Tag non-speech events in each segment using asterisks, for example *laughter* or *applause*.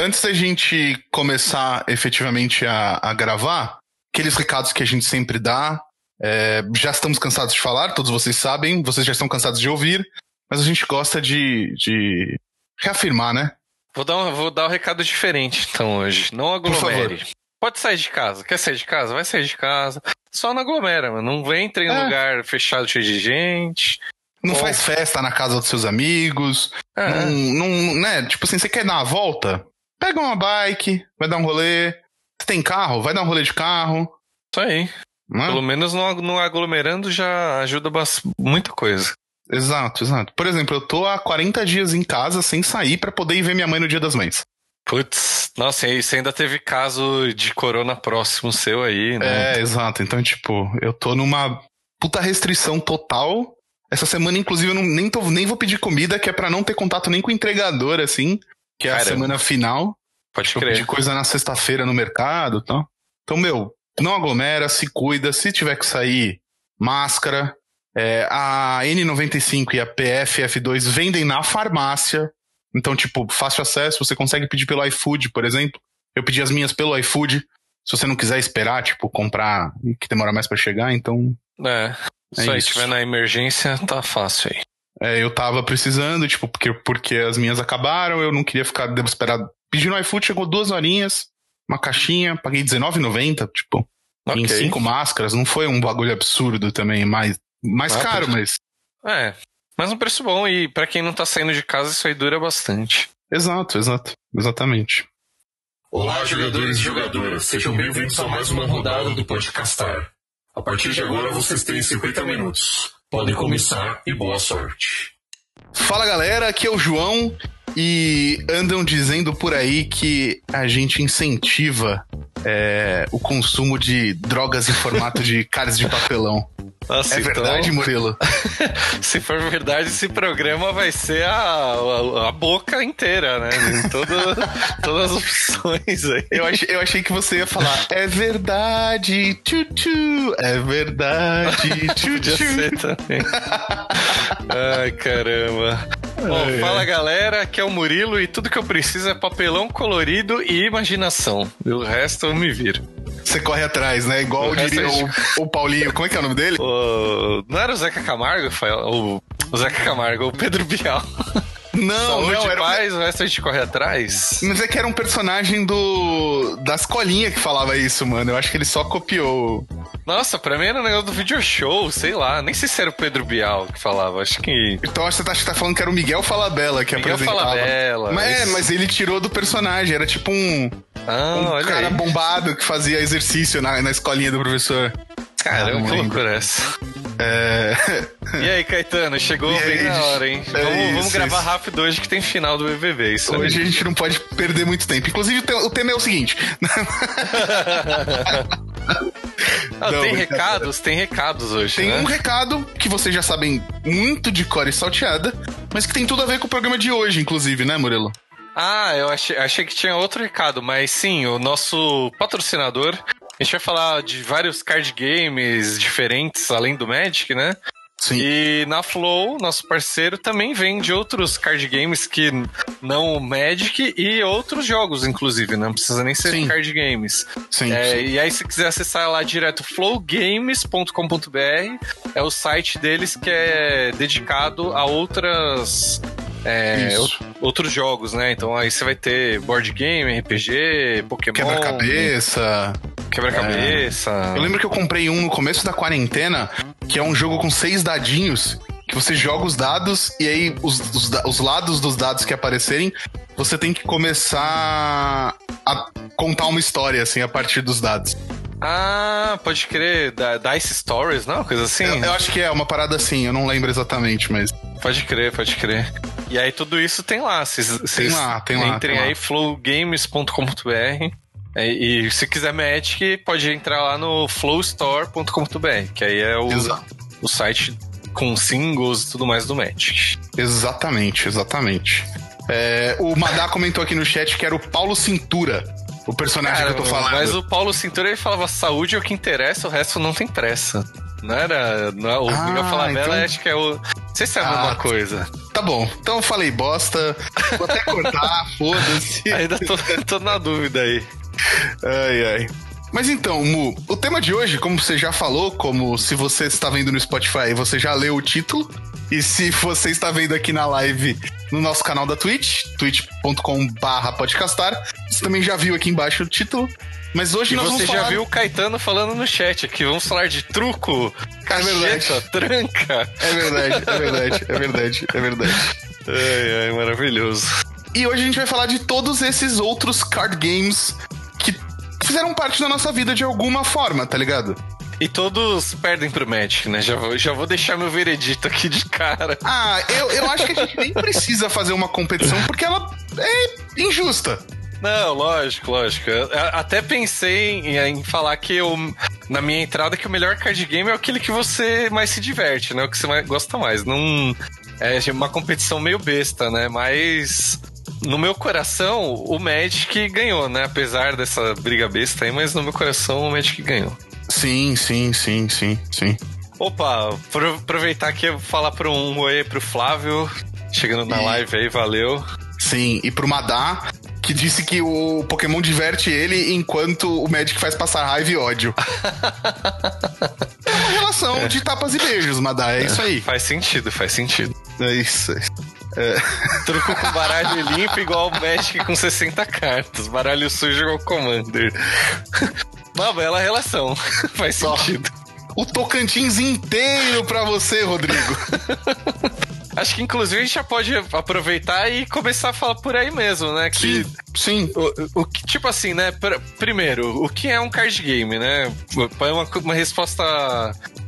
antes da gente começar efetivamente a, a gravar, aqueles recados que a gente sempre dá. É, já estamos cansados de falar, todos vocês sabem, vocês já estão cansados de ouvir, mas a gente gosta de, de reafirmar, né? Vou dar, um, vou dar um recado diferente então hoje. Não aglomere. Pode sair de casa. Quer sair de casa? Vai sair de casa. Só não aglomera, mano. Não entre em é. lugar fechado cheio de gente. Não faz festa na casa dos seus amigos. É. Não, não, né? Tipo assim, você quer dar uma volta? Pega uma bike, vai dar um rolê. Você tem carro? Vai dar um rolê de carro. Isso aí. É? Pelo menos não, não aglomerando já ajuda muita coisa. Exato, exato. Por exemplo, eu tô há 40 dias em casa sem sair para poder ir ver minha mãe no Dia das Mães. Putz, nossa, e você ainda teve caso de corona próximo seu aí, né? É, exato. Então, tipo, eu tô numa puta restrição total essa semana, inclusive, eu não, nem, tô, nem vou pedir comida, que é para não ter contato nem com o entregador, assim, que é a semana final. Pode crer. Eu pedir coisa na sexta-feira no mercado e tal. Então, meu, não aglomera, se cuida. Se tiver que sair, máscara. É, a N95 e a PFF2 vendem na farmácia. Então, tipo, fácil acesso. Você consegue pedir pelo iFood, por exemplo. Eu pedi as minhas pelo iFood. Se você não quiser esperar, tipo, comprar que demora mais para chegar, então. É. Se é tiver na emergência, tá fácil aí. É, eu tava precisando, tipo, porque, porque as minhas acabaram, eu não queria ficar desesperado. Pedi no iFood, chegou duas horinhas, uma caixinha, paguei R$19,90, tipo, okay. em cinco máscaras. Não foi um bagulho absurdo também, mais, mais ah, caro, mas. É, mas um preço bom e para quem não tá saindo de casa, isso aí dura bastante. Exato, exato, exatamente. Olá, jogadores e jogadoras, sejam bem-vindos a mais uma rodada do Podcastar. A partir de agora vocês têm 50 minutos. Podem começar e boa sorte. Fala galera, aqui é o João e andam dizendo por aí que a gente incentiva é, o consumo de drogas em formato de caras de papelão. Nossa, é então... verdade, Murilo? *laughs* se for verdade, esse programa vai ser a, a, a boca inteira, né? Todo, *laughs* todas as opções aí. Eu achei, eu achei que você ia falar, é verdade, tchu, tchu é verdade, *laughs* tchu, Podia ser também. Ai, caramba. Bom, ai, fala galera, aqui é o Murilo e tudo que eu preciso é papelão colorido e imaginação. O resto eu me viro. Você corre atrás, né? Igual o diria o, o, Paulinho. Como é que é o nome dele? O... Não era o Zeca Camargo? O, o Zeca Camargo, o Pedro Bial. Não, Saúde, não, era... paz, o resto a gente corre atrás. Mas é que era um personagem do das colinhas que falava isso, mano. Eu acho que ele só copiou. Nossa, pra mim era um negócio do video show, sei lá. Nem sei se era o Pedro Bial que falava, acho que... Então acho que você tá, tá falando que era o Miguel Falabella que Miguel apresentava. Falabella. Mas, é, mas ele tirou do personagem, era tipo um... Ah, um cara aí. bombado que fazia exercício na, na escolinha do professor. Caramba, ah, que loucura é essa. É... E aí, Caetano, chegou e bem aí, na hora, hein? É vamos, isso, vamos gravar isso. rápido hoje que tem final do BBB. Isso hoje a gente não pode perder muito tempo. Inclusive, o tema é o seguinte. *laughs* Ah, não, tem recados? Tem recados hoje. Tem né? um recado que vocês já sabem muito de core salteada, mas que tem tudo a ver com o programa de hoje, inclusive, né, Murilo? Ah, eu achei, achei que tinha outro recado, mas sim, o nosso patrocinador a gente vai falar de vários card games diferentes, além do Magic, né? Sim. E na Flow, nosso parceiro, também vende outros card games que não o Magic e outros jogos, inclusive, não precisa nem ser sim. card games. Sim, é, sim, E aí, se quiser acessar lá direto, flowgames.com.br, é o site deles que é dedicado a outras é, outros jogos, né? Então aí você vai ter board game, RPG, Pokémon. Quebra-cabeça. Quebra-cabeça. É. Eu lembro que eu comprei um no começo da quarentena, que é um jogo com seis dadinhos, que você joga os dados e aí os, os, os lados dos dados que aparecerem, você tem que começar a contar uma história, assim, a partir dos dados. Ah, pode crer. Da, Dice Stories, não? Coisa assim? Eu, eu, acho que é uma parada assim, eu não lembro exatamente, mas. Pode crer, pode crer. E aí tudo isso tem lá. Cês, tem lá, tem lá. Entrem tem aí, flowgames.com.br. É, e se quiser Magic, pode entrar lá no flowstore.com.br, que aí é o, o site com singles e tudo mais do Magic. Exatamente, exatamente. É, o Madá comentou aqui no chat que era o Paulo Cintura. O personagem Cara, que eu tô falando. Mas o Paulo Cintura ele falava saúde é o que interessa, o resto não tem pressa. Não era. Não, o ah, Liga Falabella então... acho que é o. Não sei se é a ah, mesma coisa. Tá bom, então eu falei bosta. Vou até cortar, *laughs* foda-se. Ainda tô, tô na dúvida aí. Ai, ai. Mas então, Mu, o tema de hoje, como você já falou, como se você está vendo no Spotify, você já leu o título. E se você está vendo aqui na live no nosso canal da Twitch, twitch.com/podcastar, você também já viu aqui embaixo o título. Mas hoje e nós você já falar... viu o Caetano falando no chat aqui, vamos falar de truco, cacheta, é tranca. É verdade, é verdade, é verdade, é verdade. Ai, ai, maravilhoso. E hoje a gente vai falar de todos esses outros card games fizeram parte da nossa vida de alguma forma, tá ligado? E todos perdem pro Magic, né? Já vou, já vou deixar meu veredito aqui de cara. Ah, eu, eu acho que a gente nem precisa fazer uma competição porque ela é injusta. Não, lógico, lógico. Eu até pensei em, em, falar que eu, na minha entrada, que o melhor card game é aquele que você mais se diverte, né? O que você mais, gosta mais. Não, é uma competição meio besta, né? Mas no meu coração, o Magic ganhou, né? Apesar dessa briga besta aí, mas no meu coração o Magic ganhou. Sim, sim, sim, sim, sim. Opa, aproveitar aqui e falar para um oi pro Flávio, chegando na e... live aí, valeu. Sim, e pro Madá, que disse que o Pokémon diverte ele enquanto o Magic faz passar raiva e ódio. *laughs* é uma relação é. de tapas e beijos, Madá, é, é isso aí. Faz sentido, faz sentido. É isso. É isso. É. Truco com baralho limpo igual o Magic com 60 cartas. Baralho sujo igual Commander. Uma bela relação. *laughs* Faz sentido. O Tocantins inteiro pra você, Rodrigo. *laughs* Acho que inclusive a gente já pode aproveitar e começar a falar por aí mesmo, né? Que, sim. sim. O, o, tipo assim, né? Primeiro, o que é um card game, né? Uma, uma resposta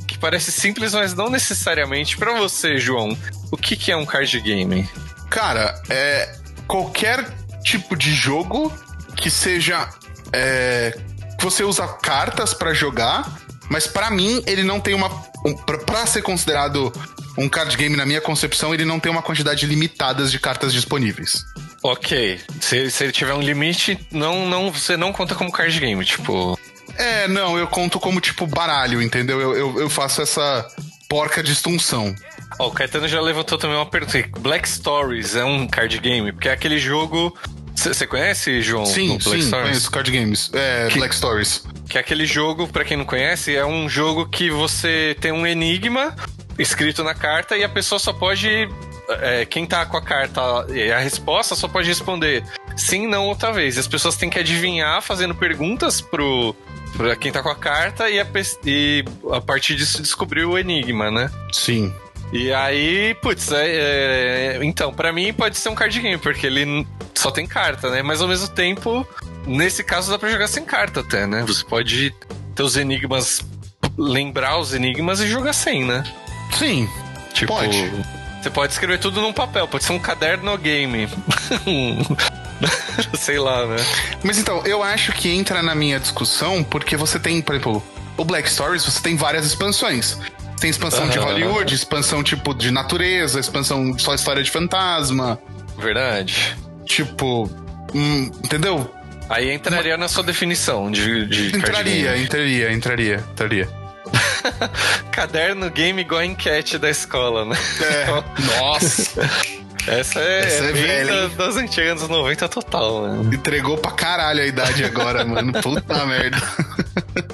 que parece simples, mas não necessariamente. para você, João, o que, que é um card game? Cara, é qualquer tipo de jogo que seja. É, que você usa cartas para jogar, mas para mim ele não tem uma. Um, para ser considerado um card game, na minha concepção, ele não tem uma quantidade limitada de cartas disponíveis. Ok. Se, se ele tiver um limite, não, não, você não conta como card game, tipo. É, não, eu conto como tipo baralho, entendeu? Eu, eu, eu faço essa porca distinção. Ó, oh, o Caetano já levantou também uma pergunta. Black Stories é um card game? Porque é aquele jogo. Você conhece, João? Sim, Black sim, Stories? conheço card games. É, que, Black Stories. Que é aquele jogo, para quem não conhece, é um jogo que você tem um enigma escrito na carta e a pessoa só pode. É, quem tá com a carta e a resposta só pode responder sim, não, outra vez. E as pessoas têm que adivinhar fazendo perguntas pro, pra quem tá com a carta e a, e a partir disso descobrir o enigma, né? Sim. E aí, putz, é, é, então, para mim pode ser um card game, porque ele só tem carta, né? Mas ao mesmo tempo, nesse caso dá pra jogar sem carta até, né? Você pode ter os enigmas, lembrar os enigmas e jogar sem, né? Sim. Tipo, pode. Você pode escrever tudo num papel, pode ser um caderno game. *laughs* Sei lá, né? Mas então, eu acho que entra na minha discussão porque você tem, por exemplo, o Black Stories, você tem várias expansões. Tem expansão de Hollywood, expansão tipo de natureza, expansão só história de fantasma. Verdade. Tipo, hum, entendeu? Aí entraria na sua definição de, de entraria, entraria, entraria, entraria. *laughs* Caderno game igual enquete da escola, né? É. *laughs* Nossa. Essa é, Essa é velha, da, das antigas anos 90 total, mano. Entregou pra caralho a idade agora, mano. Puta *laughs* merda.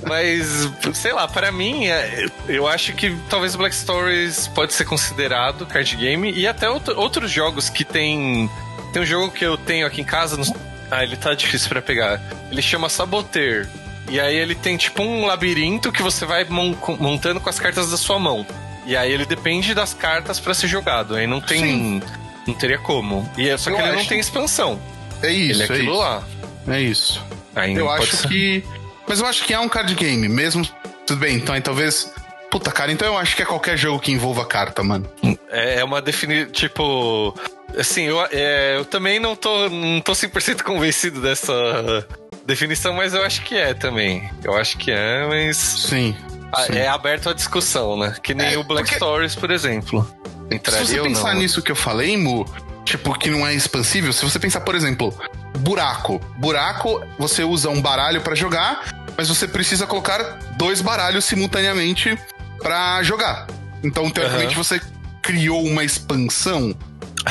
Mas, sei lá, para mim, é, eu acho que talvez Black Stories pode ser considerado card game e até outro, outros jogos que tem. Tem um jogo que eu tenho aqui em casa. No... Ah, ele tá difícil para pegar. Ele chama Saboteur. E aí ele tem tipo um labirinto que você vai montando com as cartas da sua mão. E aí ele depende das cartas para ser jogado. Aí não tem. Sim. Não teria como. E é só que eu ele acho... não tem expansão. É isso. Ele é, é aquilo lá. É isso. Aí eu acho ser. que. Mas eu acho que é um card game, mesmo. Tudo bem, então aí talvez. Puta, cara, então eu acho que é qualquer jogo que envolva carta, mano. É, é uma definição. Tipo. Assim, eu, é, eu também não tô, não tô 100% *laughs* convencido dessa definição, mas eu acho que é também. Eu acho que é, mas. Sim. Sim. É aberto à discussão, né? Que nem é, o Black porque... Stories, por exemplo. Entraria se você pensar nisso que eu falei, Mu, tipo, que não é expansível, se você pensar, por exemplo, buraco. Buraco, você usa um baralho para jogar, mas você precisa colocar dois baralhos simultaneamente pra jogar. Então, teoricamente, uhum. você criou uma expansão.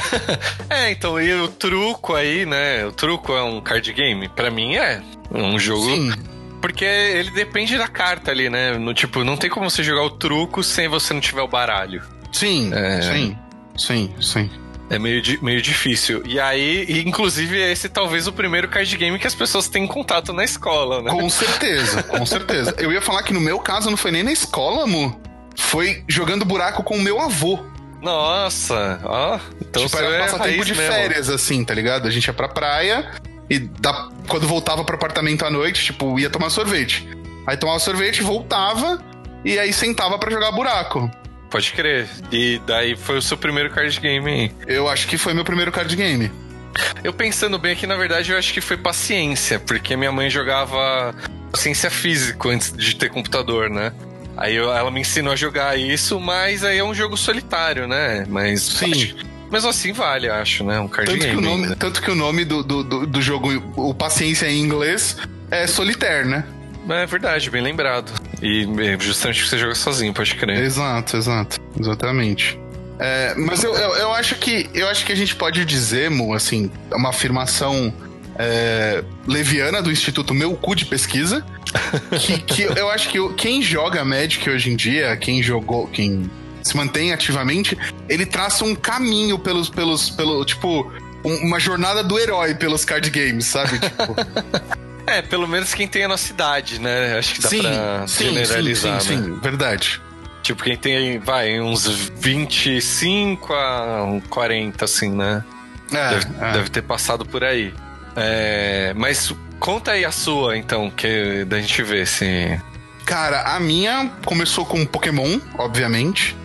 *laughs* é, então, e o truco aí, né? O truco é um card game? Pra mim é. Um jogo. Sim. Porque ele depende da carta ali, né? No, tipo, não tem como você jogar o truco sem você não tiver o baralho. Sim, é... sim, sim, sim. É meio, meio difícil. E aí, inclusive, esse talvez o primeiro card game que as pessoas têm contato na escola, né? Com certeza, com certeza. Eu ia falar que no meu caso não foi nem na escola, amor. Foi jogando buraco com o meu avô. Nossa, ó. Então tipo, era passatempo de mesmo. férias, assim, tá ligado? A gente ia pra praia e da, quando voltava pro apartamento à noite, tipo, ia tomar sorvete. Aí tomava sorvete, voltava e aí sentava para jogar buraco. Pode crer. E daí foi o seu primeiro card game aí. Eu acho que foi meu primeiro card game. Eu pensando bem aqui, na verdade, eu acho que foi paciência, porque minha mãe jogava ciência física antes de ter computador, né? Aí eu, ela me ensinou a jogar isso, mas aí é um jogo solitário, né? Mas. Sim. Acho, mesmo assim vale, acho, né? Um card tanto game. Que o nome, tanto que o nome do, do, do, do jogo, o Paciência em inglês, é Solitaire, né? É verdade, bem lembrado. E justamente você joga sozinho, pode crer. Exato, exato. Exatamente. É, mas eu, eu, eu, acho que eu acho que a gente pode dizer, Mo, assim, uma afirmação é, leviana do Instituto Meu Cu de Pesquisa, que, que eu acho que quem joga Magic hoje em dia, quem jogou, quem se mantém ativamente, ele traça um caminho pelos, pelos, pelo, tipo, uma jornada do herói pelos card games, sabe? Tipo. *laughs* É, pelo menos quem tem a nossa idade, né? Acho que dá sim, pra sim, generalizar, sim, né? Sim, verdade. Tipo, quem tem, vai, uns 25 a 40, assim, né? É, deve, é. deve ter passado por aí. É, mas conta aí a sua, então, que da gente ver se. Cara, a minha começou com Pokémon, obviamente.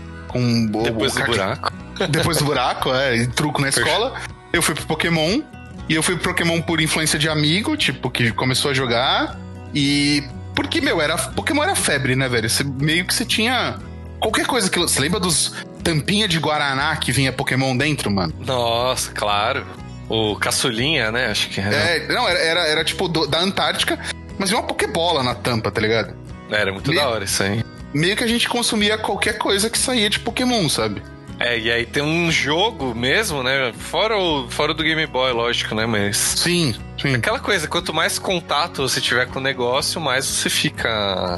Depois do buraco. *laughs* Depois do buraco, é, e truco na escola. Eu fui pro Pokémon. E eu fui pro Pokémon por influência de amigo, tipo, que começou a jogar. E. Porque, meu, era. Pokémon era febre, né, velho? Você, meio que você tinha. Qualquer coisa que. Você lembra dos tampinha de Guaraná que vinha Pokémon dentro, mano? Nossa, claro. O caçulinha, né? Acho que era. É, não, era, era, era tipo do, da Antártica, mas vinha uma Pokébola na tampa, tá ligado? Era muito da hora isso aí. Meio que a gente consumia qualquer coisa que saía de Pokémon, sabe? É, e aí tem um jogo mesmo, né? Fora o, fora do Game Boy, lógico, né? Mas. Sim, sim. Aquela coisa, quanto mais contato você tiver com o negócio, mais você fica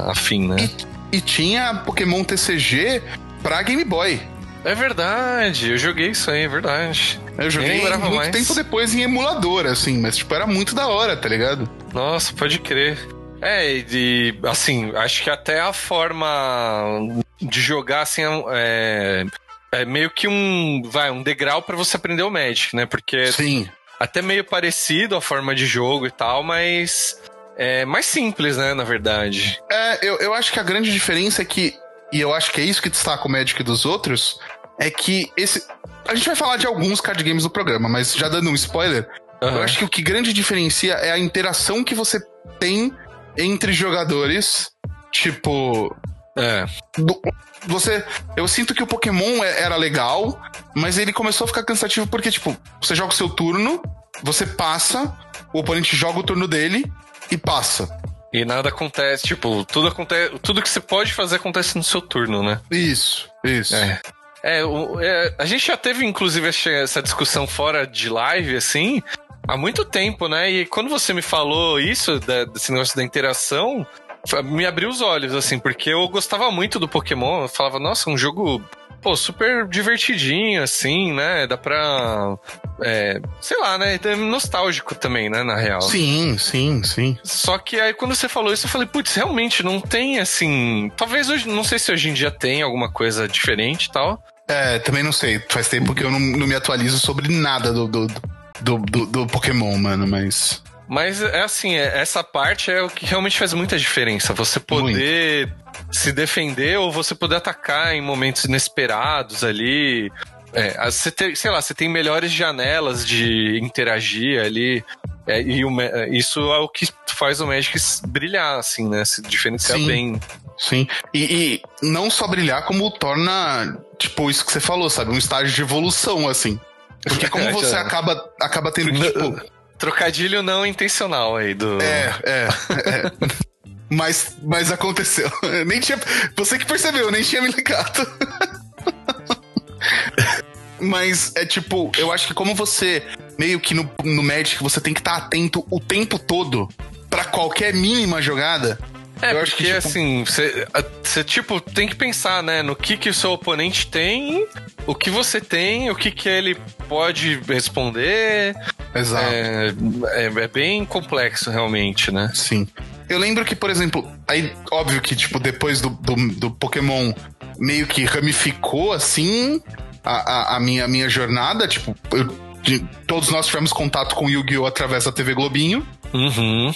afim, né? E, e tinha Pokémon TCG pra Game Boy. É verdade, eu joguei isso aí, é verdade. Eu joguei muito mais. tempo depois em emulador, assim, mas tipo, era muito da hora, tá ligado? Nossa, pode crer. É, e assim, acho que até a forma de jogar assim é, é meio que um, vai, um degrau para você aprender o Magic, né? Porque Sim. até meio parecido a forma de jogo e tal, mas é mais simples, né, na verdade. É, eu, eu acho que a grande diferença é que, e eu acho que é isso que destaca o Magic dos outros, é que esse. A gente vai falar de alguns card games do programa, mas já dando um spoiler, uhum. eu acho que o que grande diferencia é a interação que você tem entre jogadores. Tipo. É. Do, você. Eu sinto que o Pokémon é, era legal, mas ele começou a ficar cansativo porque, tipo, você joga o seu turno, você passa, o oponente joga o turno dele e passa. E nada acontece, tipo, tudo acontece. Tudo que você pode fazer acontece no seu turno, né? Isso, isso. É. É, o, é, a gente já teve, inclusive, essa discussão fora de live, assim, há muito tempo, né? E quando você me falou isso, da, desse negócio da interação, me abriu os olhos, assim, porque eu gostava muito do Pokémon. Eu falava, nossa, um jogo, pô, super divertidinho, assim, né? Dá pra. É, sei lá, né? É nostálgico também, né? Na real. Sim, sim, sim. Só que aí quando você falou isso, eu falei, putz, realmente não tem assim. Talvez hoje, não sei se hoje em dia tem alguma coisa diferente e tal. É, também não sei. Faz tempo que eu não, não me atualizo sobre nada do, do, do, do, do Pokémon, mano, mas. Mas é assim, é, essa parte é o que realmente faz muita diferença. Você poder Muito. se defender ou você poder atacar em momentos inesperados ali. É, você tem, sei lá, você tem melhores janelas de interagir ali. É, e o, isso é o que faz o Magic brilhar, assim, né? Se diferenciar sim, bem. Sim. E, e, não só brilhar, como torna, tipo, isso que você falou, sabe? Um estágio de evolução, assim. Porque como *laughs* você acaba, acaba tendo que, tipo Trocadilho não intencional aí do. É, é. é. Mas, mas aconteceu. *laughs* nem tinha. Você que percebeu, nem tinha me ligado. *laughs* mas é tipo, eu acho que como você meio que no, no Magic você tem que estar tá atento o tempo todo para qualquer mínima jogada. É, eu porque que, tipo... assim, você tipo tem que pensar, né, no que que o seu oponente tem, o que você tem, o que que ele pode responder. Exato. É, é, é bem complexo realmente, né? Sim. Eu lembro que, por exemplo, aí, óbvio que, tipo, depois do, do, do Pokémon meio que ramificou, assim, a, a, a, minha, a minha jornada, tipo, eu, de, todos nós tivemos contato com Yu-Gi-Oh! através da TV Globinho. Uhum.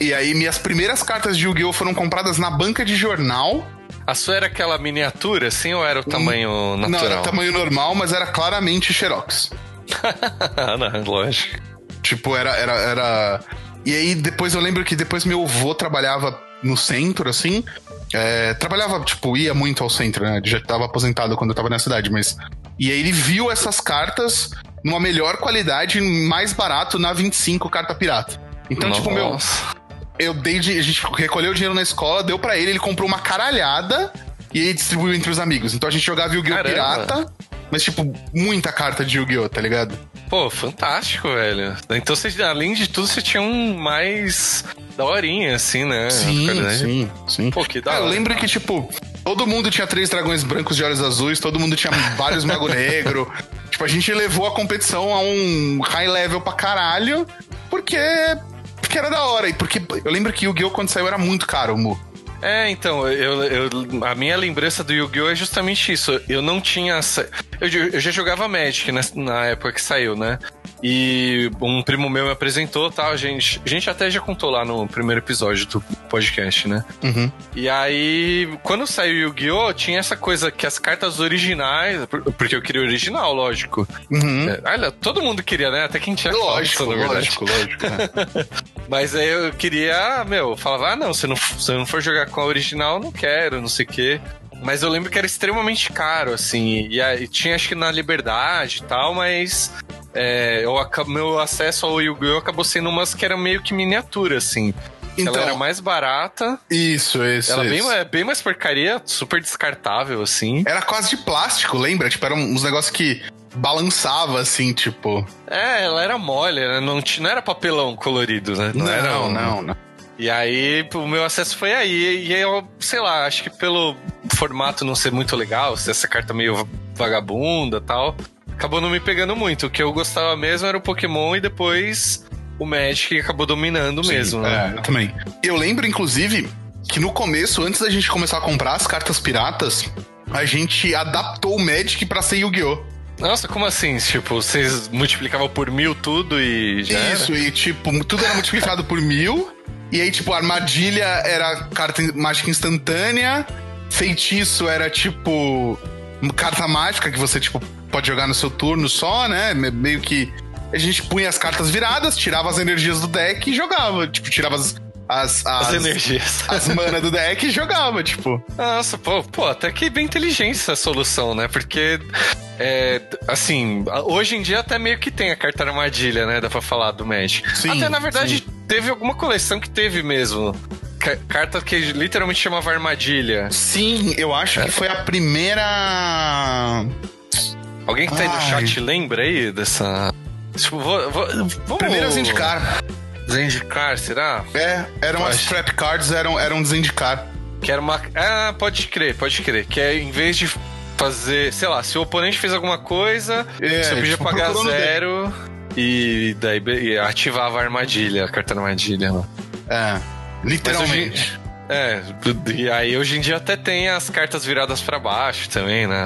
E aí, minhas primeiras cartas de Yu-Gi-Oh! foram compradas na banca de jornal. A sua era aquela miniatura, assim, ou era o tamanho hum, natural? Não, era tamanho normal, mas era claramente Xerox. *laughs* não, lógico. Tipo, era, era, era e aí depois eu lembro que depois meu avô trabalhava no centro, assim. É, trabalhava, tipo, ia muito ao centro, né? Já estava aposentado quando eu tava na cidade, mas. E aí ele viu essas cartas numa melhor qualidade, mais barato na 25 carta pirata. Então, Nossa. tipo, meu. Eu dei. De, a gente recolheu o dinheiro na escola, deu para ele, ele comprou uma caralhada e aí distribuiu entre os amigos. Então a gente jogava Yu-Gi-Oh! Pirata, mas, tipo, muita carta de Yu-Gi-Oh!, tá ligado? Pô, fantástico, velho. Então, você, além de tudo, você tinha um mais daorinha, assim, né? Sim, sim, sim. Pô, que da é, Eu lembro que, tipo, todo mundo tinha três dragões brancos de olhos azuis, todo mundo tinha *laughs* vários mago negro. Tipo, a gente levou a competição a um high level pra caralho, porque, porque era da hora. E porque eu lembro que o Yu-Gi-Oh! quando saiu era muito caro, Mu. É, então, eu, eu, a minha lembrança do Yu-Gi-Oh! é justamente isso. Eu não tinha. Eu, eu já jogava Magic na, na época que saiu, né? E um primo meu me apresentou tal. A gente, a gente até já contou lá no primeiro episódio do podcast, né? Uhum. E aí, quando saiu Yu-Gi-Oh!, tinha essa coisa que as cartas originais. Porque eu queria o original, lógico. Uhum. É, olha, todo mundo queria, né? Até quem tinha lógico, foto, lógico, lógico, né? *laughs* Mas aí eu queria, meu, falava, ah, não, se não, se não for jogar com a original, não quero, não sei o quê. Mas eu lembro que era extremamente caro, assim. E, e tinha, acho que na Liberdade e tal, mas é, eu, meu acesso ao Yu-Gi-Oh! acabou sendo umas que eram meio que miniatura, assim. Então, ela era mais barata. Isso, isso. Ela isso. Bem, é bem mais porcaria, super descartável, assim. Era quase de plástico, lembra? Tipo, eram uns negócios que balançava, assim, tipo. É, ela era mole, né? não, não era papelão colorido, né? Não, não, era, não, não. E aí, o meu acesso foi aí. E eu, sei lá, acho que pelo formato não ser muito legal, essa carta meio vagabunda tal, acabou não me pegando muito. O que eu gostava mesmo era o Pokémon e depois o Magic acabou dominando Sim, mesmo, né? É, eu também. Eu lembro, inclusive, que no começo, antes da gente começar a comprar as cartas piratas, a gente adaptou o Magic pra ser Yu-Gi-Oh! Nossa, como assim? Tipo, vocês multiplicavam por mil tudo e já Isso, era? e tipo, tudo era multiplicado por mil. E aí, tipo, armadilha era carta mágica instantânea. Feitiço era tipo. Carta mágica que você, tipo, pode jogar no seu turno só, né? Meio que. A gente punha as cartas viradas, tirava as energias do deck e jogava. Tipo, tirava as, as, as, as energias. *laughs* As mana do deck e jogava, tipo. Nossa, pô, pô, até que bem inteligente essa solução, né? Porque, é, assim, hoje em dia até meio que tem a carta armadilha, né? Dá pra falar do Magic. Sim, até, na verdade, sim. teve alguma coleção que teve mesmo. Carta que literalmente chamava armadilha. Sim, eu acho é. que foi a primeira. Alguém que tá aí no chat lembra aí dessa. Tipo, vou, vou, vamos... Primeiro Zendikar. Zendikar, será? É, eram as trap cards, eram, eram Zendikar. Que era uma. Ah, pode crer, pode crer. Que é em vez de fazer, sei lá, se o oponente fez alguma coisa, é, você podia pagar zero e daí e ativava a armadilha, a carta armadilha. É, literalmente. É, e aí hoje em dia até tem as cartas viradas para baixo também, né?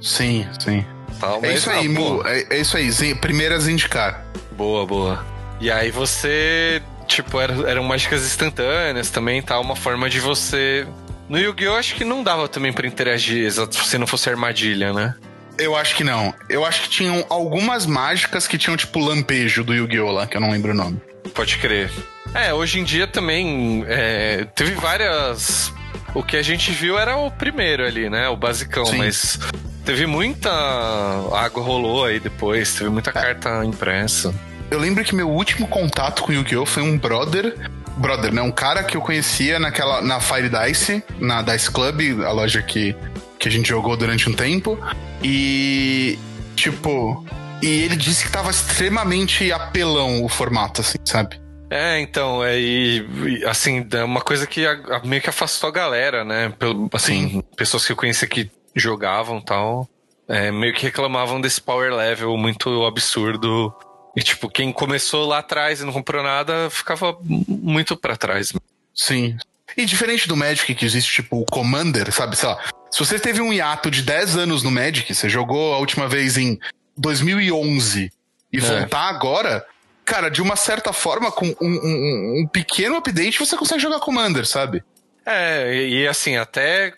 Sim, sim. Tal, é isso aí, Mu, é, é, isso aí. Primeiras indicar. Boa, boa. E aí você, tipo, era, eram mágicas instantâneas também, tá? Uma forma de você. No Yu-Gi-Oh! acho que não dava também para interagir se não fosse armadilha, né? Eu acho que não. Eu acho que tinham algumas mágicas que tinham, tipo, lampejo do Yu-Gi-Oh! lá, que eu não lembro o nome. Pode crer. É, hoje em dia também é, teve várias. O que a gente viu era o primeiro ali, né? O basicão, Sim. mas teve muita água rolou aí depois, teve muita é. carta impressa. Eu lembro que meu último contato com Yu-Gi-Oh! foi um brother brother, né? Um cara que eu conhecia naquela, na Fire Dice, na Dice Club, a loja que, que a gente jogou durante um tempo. E, tipo, e ele disse que tava extremamente apelão o formato, assim, sabe? É, então, é, e, assim, é uma coisa que a, a, meio que afastou a galera, né? Pelo, assim, Sim. pessoas que eu conhecia que jogavam tal, é, meio que reclamavam desse power level muito absurdo. E, tipo, quem começou lá atrás e não comprou nada, ficava muito para trás. Sim. E diferente do Magic, que existe, tipo, o Commander, sabe? Sei lá, se você teve um hiato de 10 anos no Magic, você jogou a última vez em 2011 e é. voltar agora, cara, de uma certa forma, com um, um, um pequeno update, você consegue jogar Commander, sabe? É, e assim, até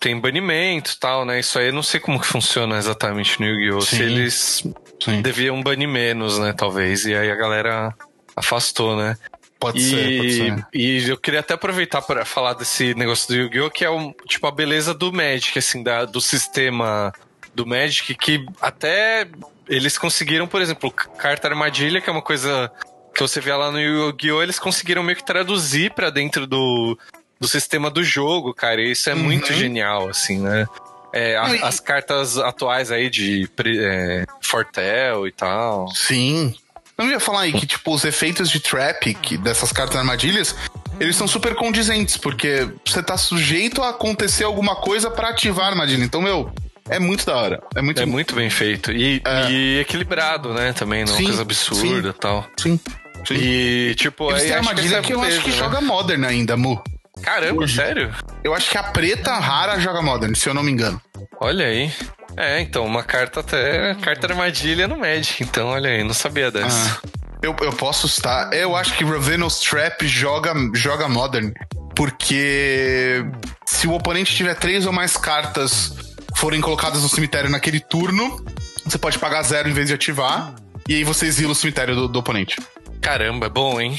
tem banimento e tal, né? Isso aí eu não sei como que funciona exatamente no Yu-Gi-Oh! Se eles Sim. deviam banir menos, né? Talvez. E aí a galera afastou, né? Pode e, ser, pode ser. E eu queria até aproveitar para falar desse negócio do Yu-Gi-Oh! que é um, tipo a beleza do Magic, assim, da, do sistema do Magic, que até eles conseguiram, por exemplo, carta armadilha, que é uma coisa que você vê lá no Yu-Gi-Oh! eles conseguiram meio que traduzir para dentro do, do sistema do jogo, cara. E isso é uhum. muito genial, assim, né? É, a, as cartas atuais aí de é, Fortel e tal. Sim. Eu ia falar aí que, tipo, os efeitos de trap dessas cartas armadilhas, eles são super condizentes, porque você tá sujeito a acontecer alguma coisa para ativar a armadilha. Então, meu, é muito da hora. É muito, é muito bem feito. E, é. e equilibrado, né? Também, não é uma coisa absurda e tal. Sim. Sim. E, tipo, Eles aí, têm armadilha que, que eu acho que né? joga Modern ainda, Mu. Caramba, Hoje. sério? Eu acho que a preta rara joga Modern, se eu não me engano. Olha aí. É, então, uma carta até. Carta armadilha no Magic, então, olha aí, não sabia dessa. Ah, eu, eu posso estar. Eu acho que Ravenous Trap joga, joga Modern. Porque se o oponente tiver três ou mais cartas forem colocadas no cemitério naquele turno, você pode pagar zero em vez de ativar. E aí você exila o cemitério do, do oponente. Caramba, é bom, hein?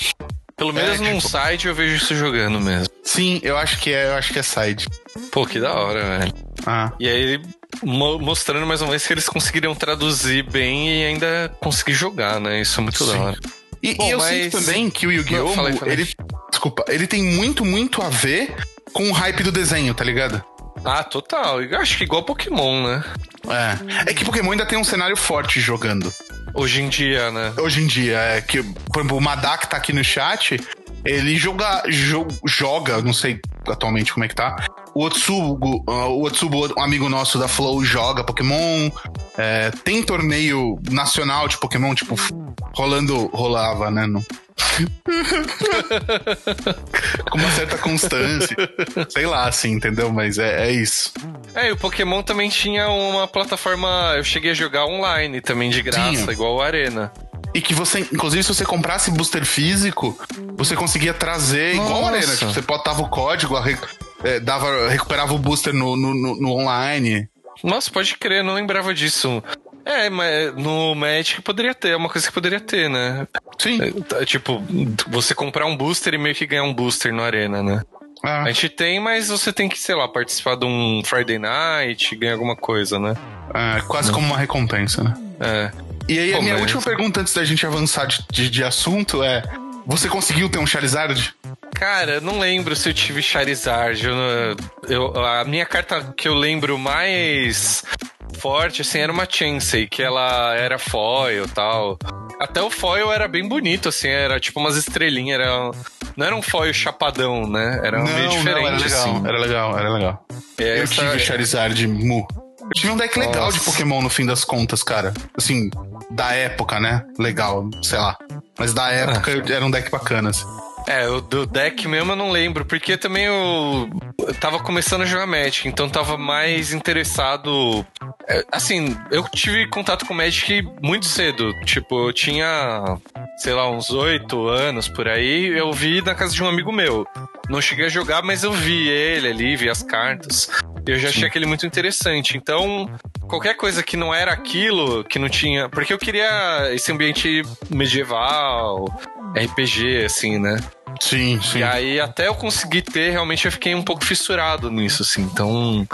Pelo menos é, num tipo... site eu vejo isso jogando mesmo. Sim, eu acho que é, eu acho que é side. Pô, que da hora, velho. Ah. E aí, mo mostrando mais uma vez que eles conseguiriam traduzir bem e ainda conseguir jogar, né? Isso é muito Sim. da hora. E, Bom, e eu mas... sinto também que o Yu-Gi-Oh! ele. Desculpa, ele tem muito, muito a ver com o hype do desenho, tá ligado? Ah, total. Eu acho que igual Pokémon, né? É. É que Pokémon ainda tem um cenário forte jogando. Hoje em dia, né? Hoje em dia, é que, por exemplo, o Madak tá aqui no chat, ele joga, jo, joga, não sei atualmente como é que tá. O Otsubo, uh, o Otsubo, um amigo nosso da Flow, joga Pokémon. É, tem torneio nacional de Pokémon, tipo, rolando, rolava, né? No, *laughs* Com uma certa constância. Sei lá, assim, entendeu? Mas é, é isso. É, e o Pokémon também tinha uma plataforma. Eu cheguei a jogar online também de graça, tinha. igual o Arena. E que você, inclusive, se você comprasse booster físico, você conseguia trazer Nossa. igual a Arena. Tipo, você botava o código, é, dava, recuperava o booster no, no, no, no online. Nossa, pode crer, não lembrava disso. É, mas no Magic poderia ter, é uma coisa que poderia ter, né? Sim. É, tá, tipo, você comprar um booster e meio que ganhar um booster no Arena, né? Ah. A gente tem, mas você tem que, sei lá, participar de um Friday Night, ganhar alguma coisa, né? É, quase como uma recompensa, né? É. E aí, Pô, a minha mas... última pergunta antes da gente avançar de, de, de assunto é: você conseguiu ter um Charizard? Cara, não lembro se eu tive Charizard. Eu, eu, a minha carta que eu lembro mais forte, assim, era uma Chansey, que ela era foil e tal. Até o foil era bem bonito, assim, era tipo umas estrelinhas, era... não era um foil chapadão, né? Era não, meio diferente, não, era legal, assim. Era legal, era legal. eu essa... tive Charizard Mu. Eu tive um deck Nossa. legal de Pokémon no fim das contas, cara. Assim, da época, né? Legal, sei lá. Mas da época ah. era um deck bacana, assim. É, o do deck mesmo eu não lembro, porque também eu, eu tava começando a jogar Magic, então tava mais interessado. É, assim, eu tive contato com Magic muito cedo. Tipo, eu tinha, sei lá, uns oito anos por aí. Eu vi na casa de um amigo meu. Não cheguei a jogar, mas eu vi ele ali, vi as cartas. Eu já achei aquele muito interessante. Então, qualquer coisa que não era aquilo, que não tinha. Porque eu queria esse ambiente medieval, RPG, assim, né? Sim, sim. E aí, até eu conseguir ter, realmente eu fiquei um pouco fissurado nisso, assim. Então.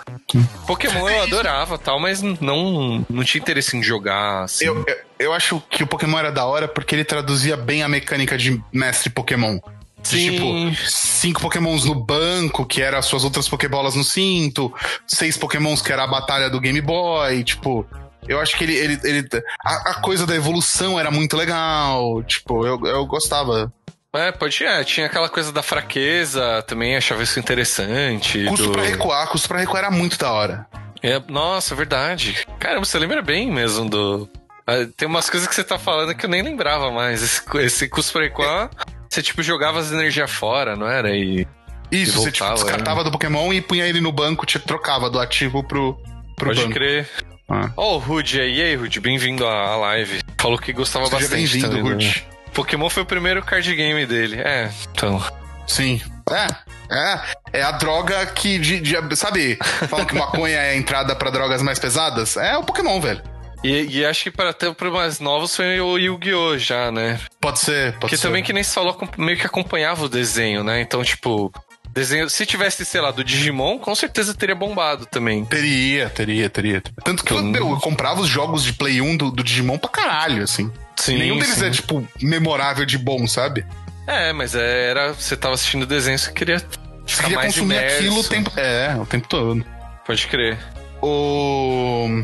Pokémon eu adorava tal, mas não, não tinha interesse em jogar. Assim. Eu, eu, eu acho que o Pokémon era da hora porque ele traduzia bem a mecânica de mestre Pokémon. Sim. tipo, cinco pokémons no banco, que eram as suas outras pokébolas no cinto, seis pokémons que era a batalha do Game Boy, tipo... Eu acho que ele. ele, ele a, a coisa da evolução era muito legal. Tipo, eu, eu gostava. É, pode é, tinha aquela coisa da fraqueza, também achava isso interessante. Custo do... pra recuar, custo pra recuar era muito da hora. É, nossa, verdade. Caramba, você lembra bem mesmo do. Ah, tem umas coisas que você tá falando que eu nem lembrava mais. Esse, esse custo pra recuar, você tipo jogava as energias fora, não era? E. Isso, e voltava, você tipo, descartava né? do Pokémon e punha ele no banco, te trocava do ativo pro, pro Pode banco. crer. Ah. Ó, oh, o Rude aí. E aí, Rude, bem-vindo à live. Falou que gostava Seja bastante. Bem-vindo, Rude. Né? Pokémon foi o primeiro card game dele. É, então. Sim. É, é, é a droga que, de, de sabe, falam que *laughs* maconha é a entrada para drogas mais pesadas? É o Pokémon, velho. E, e, acho que para ter para mais novos foi o Yu-Gi-Oh! já, né? Pode ser, pode que ser. também, que nem se falou, meio que acompanhava o desenho, né? Então, tipo, desenho. Se tivesse, sei lá, do Digimon, com certeza teria bombado também. Teria, teria, teria. Tanto que eu, meu, eu comprava os jogos de Play 1 do, do Digimon pra caralho, assim. Sim, Nenhum deles sim. é, tipo, memorável de bom, sabe? É, mas é, era. Você tava assistindo o desenho, você queria. Você queria mais consumir imerso. aquilo o tempo. É, o tempo todo. Pode crer. O.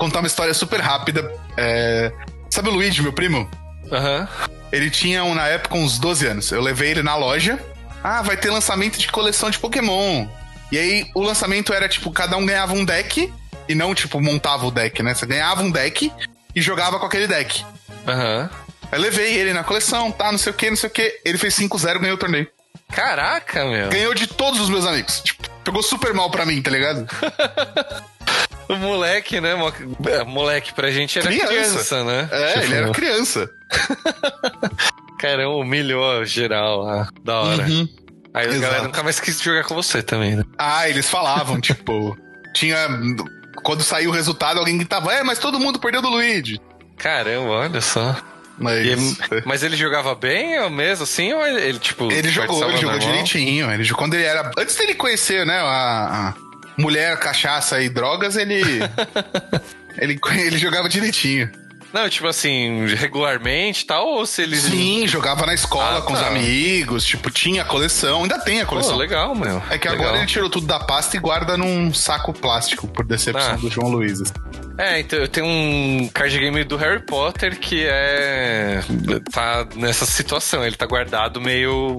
Contar uma história super rápida. É... Sabe o Luigi, meu primo? Aham. Uhum. Ele tinha, na época, uns 12 anos. Eu levei ele na loja. Ah, vai ter lançamento de coleção de Pokémon. E aí, o lançamento era, tipo, cada um ganhava um deck. E não, tipo, montava o deck, né? Você ganhava um deck e jogava com aquele deck. Aham. Uhum. Aí levei ele na coleção, tá, não sei o que, não sei o que. Ele fez 5-0 ganhou o torneio. Caraca, meu. Ganhou de todos os meus amigos. Tipo, pegou super mal pra mim, tá ligado? *laughs* o moleque, né? É, moleque pra gente era criança, criança né? É, tipo... ele era criança. *laughs* Caramba, humilhou geral lá. Da hora. Uhum. Aí a galera nunca mais quis jogar com você também, né? Ah, eles falavam, *laughs* tipo. Tinha. Quando saiu o resultado, alguém gritava, é, mas todo mundo perdeu do Luigi. Caramba, olha só. Mas, e, *laughs* mas ele jogava bem ou mesmo assim? Ou ele, tipo. Ele jogou, ele jogou direitinho. Ele, quando ele era. Antes dele conhecer, né, a, a mulher, cachaça e drogas, ele. *laughs* ele, ele jogava direitinho. Não, tipo assim, regularmente e tal, ou se eles. Sim, jogava na escola ah, com tá. os amigos, tipo, tinha a coleção, ainda tem a coleção. Pô, legal, meu. É que legal. agora ele tirou tudo da pasta e guarda num saco plástico, por decepção ah. do João Luiz. É, então eu tenho um card game do Harry Potter que é. tá nessa situação. Ele tá guardado meio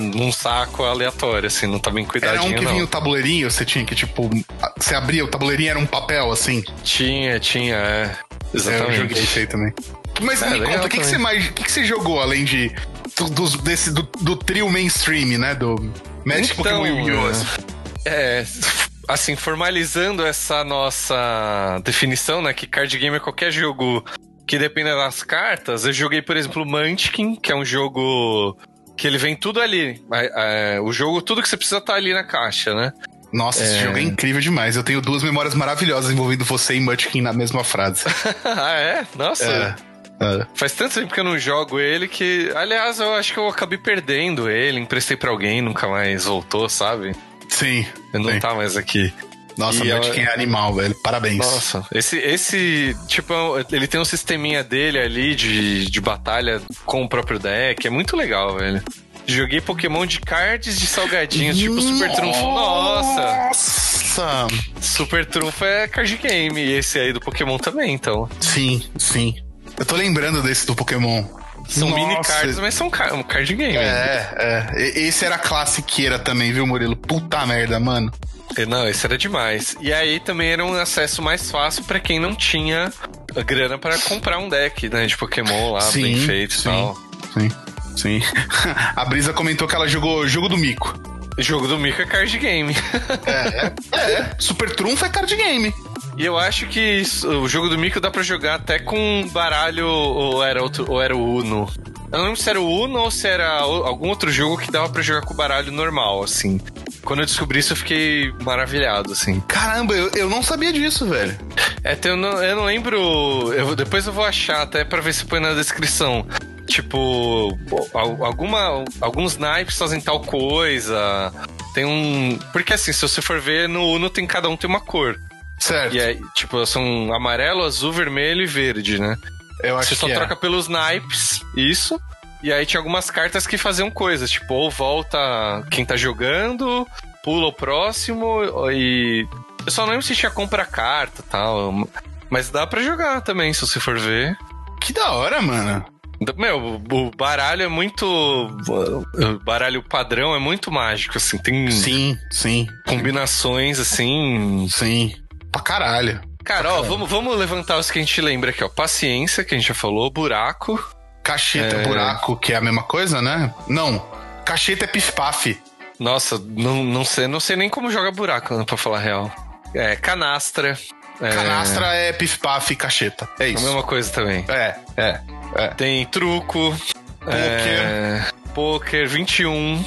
num saco aleatório, assim, não tá bem cuidadinho. Era um que não. vinha o tabuleirinho, você tinha que, tipo, você abria o tabuleirinho, era um papel, assim? Tinha, tinha, é. Exatamente. É, eu joguei isso aí também. Mas é, me conta, o que, que, você mais. O que, que você jogou além de. Do, desse, do, do trio mainstream, né? Do Magic então, Pokémon Yu-Gi-Oh! É. Assim, formalizando essa nossa definição, né? Que card game é qualquer jogo que depende das cartas. Eu joguei, por exemplo, Munchkin, que é um jogo que ele vem tudo ali. É, é, o jogo, tudo que você precisa tá ali na caixa, né? Nossa, é... esse jogo é incrível demais. Eu tenho duas memórias maravilhosas envolvendo você e Munchkin na mesma frase. *laughs* ah, é? Nossa. É. É. Faz tanto tempo que eu não jogo ele que. Aliás, eu acho que eu acabei perdendo ele, emprestei para alguém, nunca mais voltou, sabe? Sim. Ele não sim. tá mais aqui. Nossa, o Munchkin é animal, velho. Parabéns. Nossa, esse, esse, tipo, ele tem um sisteminha dele ali de, de batalha com o próprio deck. É muito legal, velho. Joguei Pokémon de cards de salgadinhos, tipo Super Trunfo. Nossa! Nossa! Super Trunfo é card game. E esse aí do Pokémon também, então. Sim, sim. Eu tô lembrando desse do Pokémon. São Nossa. mini cards, mas são um card game. É, é. Esse era classiqueira também, viu, Murilo? Puta merda, mano. Não, esse era demais. E aí também era um acesso mais fácil para quem não tinha grana para comprar um deck, né, de Pokémon lá, sim, bem feito e tal. Sim. Sim. *laughs* A Brisa comentou que ela jogou Jogo do Mico. Jogo do Mico é card game. é, é, é. Super Trunfo é card game. E eu acho que o jogo do Mico dá pra jogar até com baralho ou era, outro, ou era o Uno. Eu não lembro se era o Uno ou se era algum outro jogo que dava pra jogar com baralho normal, assim. Quando eu descobri isso, eu fiquei maravilhado, assim. Caramba, eu, eu não sabia disso, velho. É, eu não, eu não lembro. Eu, depois eu vou achar até pra ver se põe na descrição. Tipo, alguma, alguns naipes fazem tal coisa. Tem um. Porque assim, se você for ver, no Uno tem cada um tem uma cor. Certo. E aí, tipo, são amarelo, azul, vermelho e verde, né? Eu acho Você só que troca é. pelos naipes, isso. E aí tinha algumas cartas que faziam coisas, tipo, ou volta quem tá jogando, pula o próximo e. Eu só não lembro se tinha compra carta e tal. Mas dá para jogar também, se você for ver. Que da hora, mano. Meu, o baralho é muito. O baralho padrão é muito mágico, assim. Tem. Sim, sim. Combinações, assim. Sim. Pra caralho. Cara, ó, vamos, vamos levantar os que a gente lembra aqui, ó. Paciência, que a gente já falou, buraco. Cacheta, é... buraco, que é a mesma coisa, né? Não. Cacheta é pif-paf. Nossa, não, não, sei, não sei nem como joga buraco, né, pra falar a real. É, canastra. É... Canastra é pif-paf e cacheta. É isso. A mesma coisa também. É, é. é. Tem truco. Poker. É... Poker 21.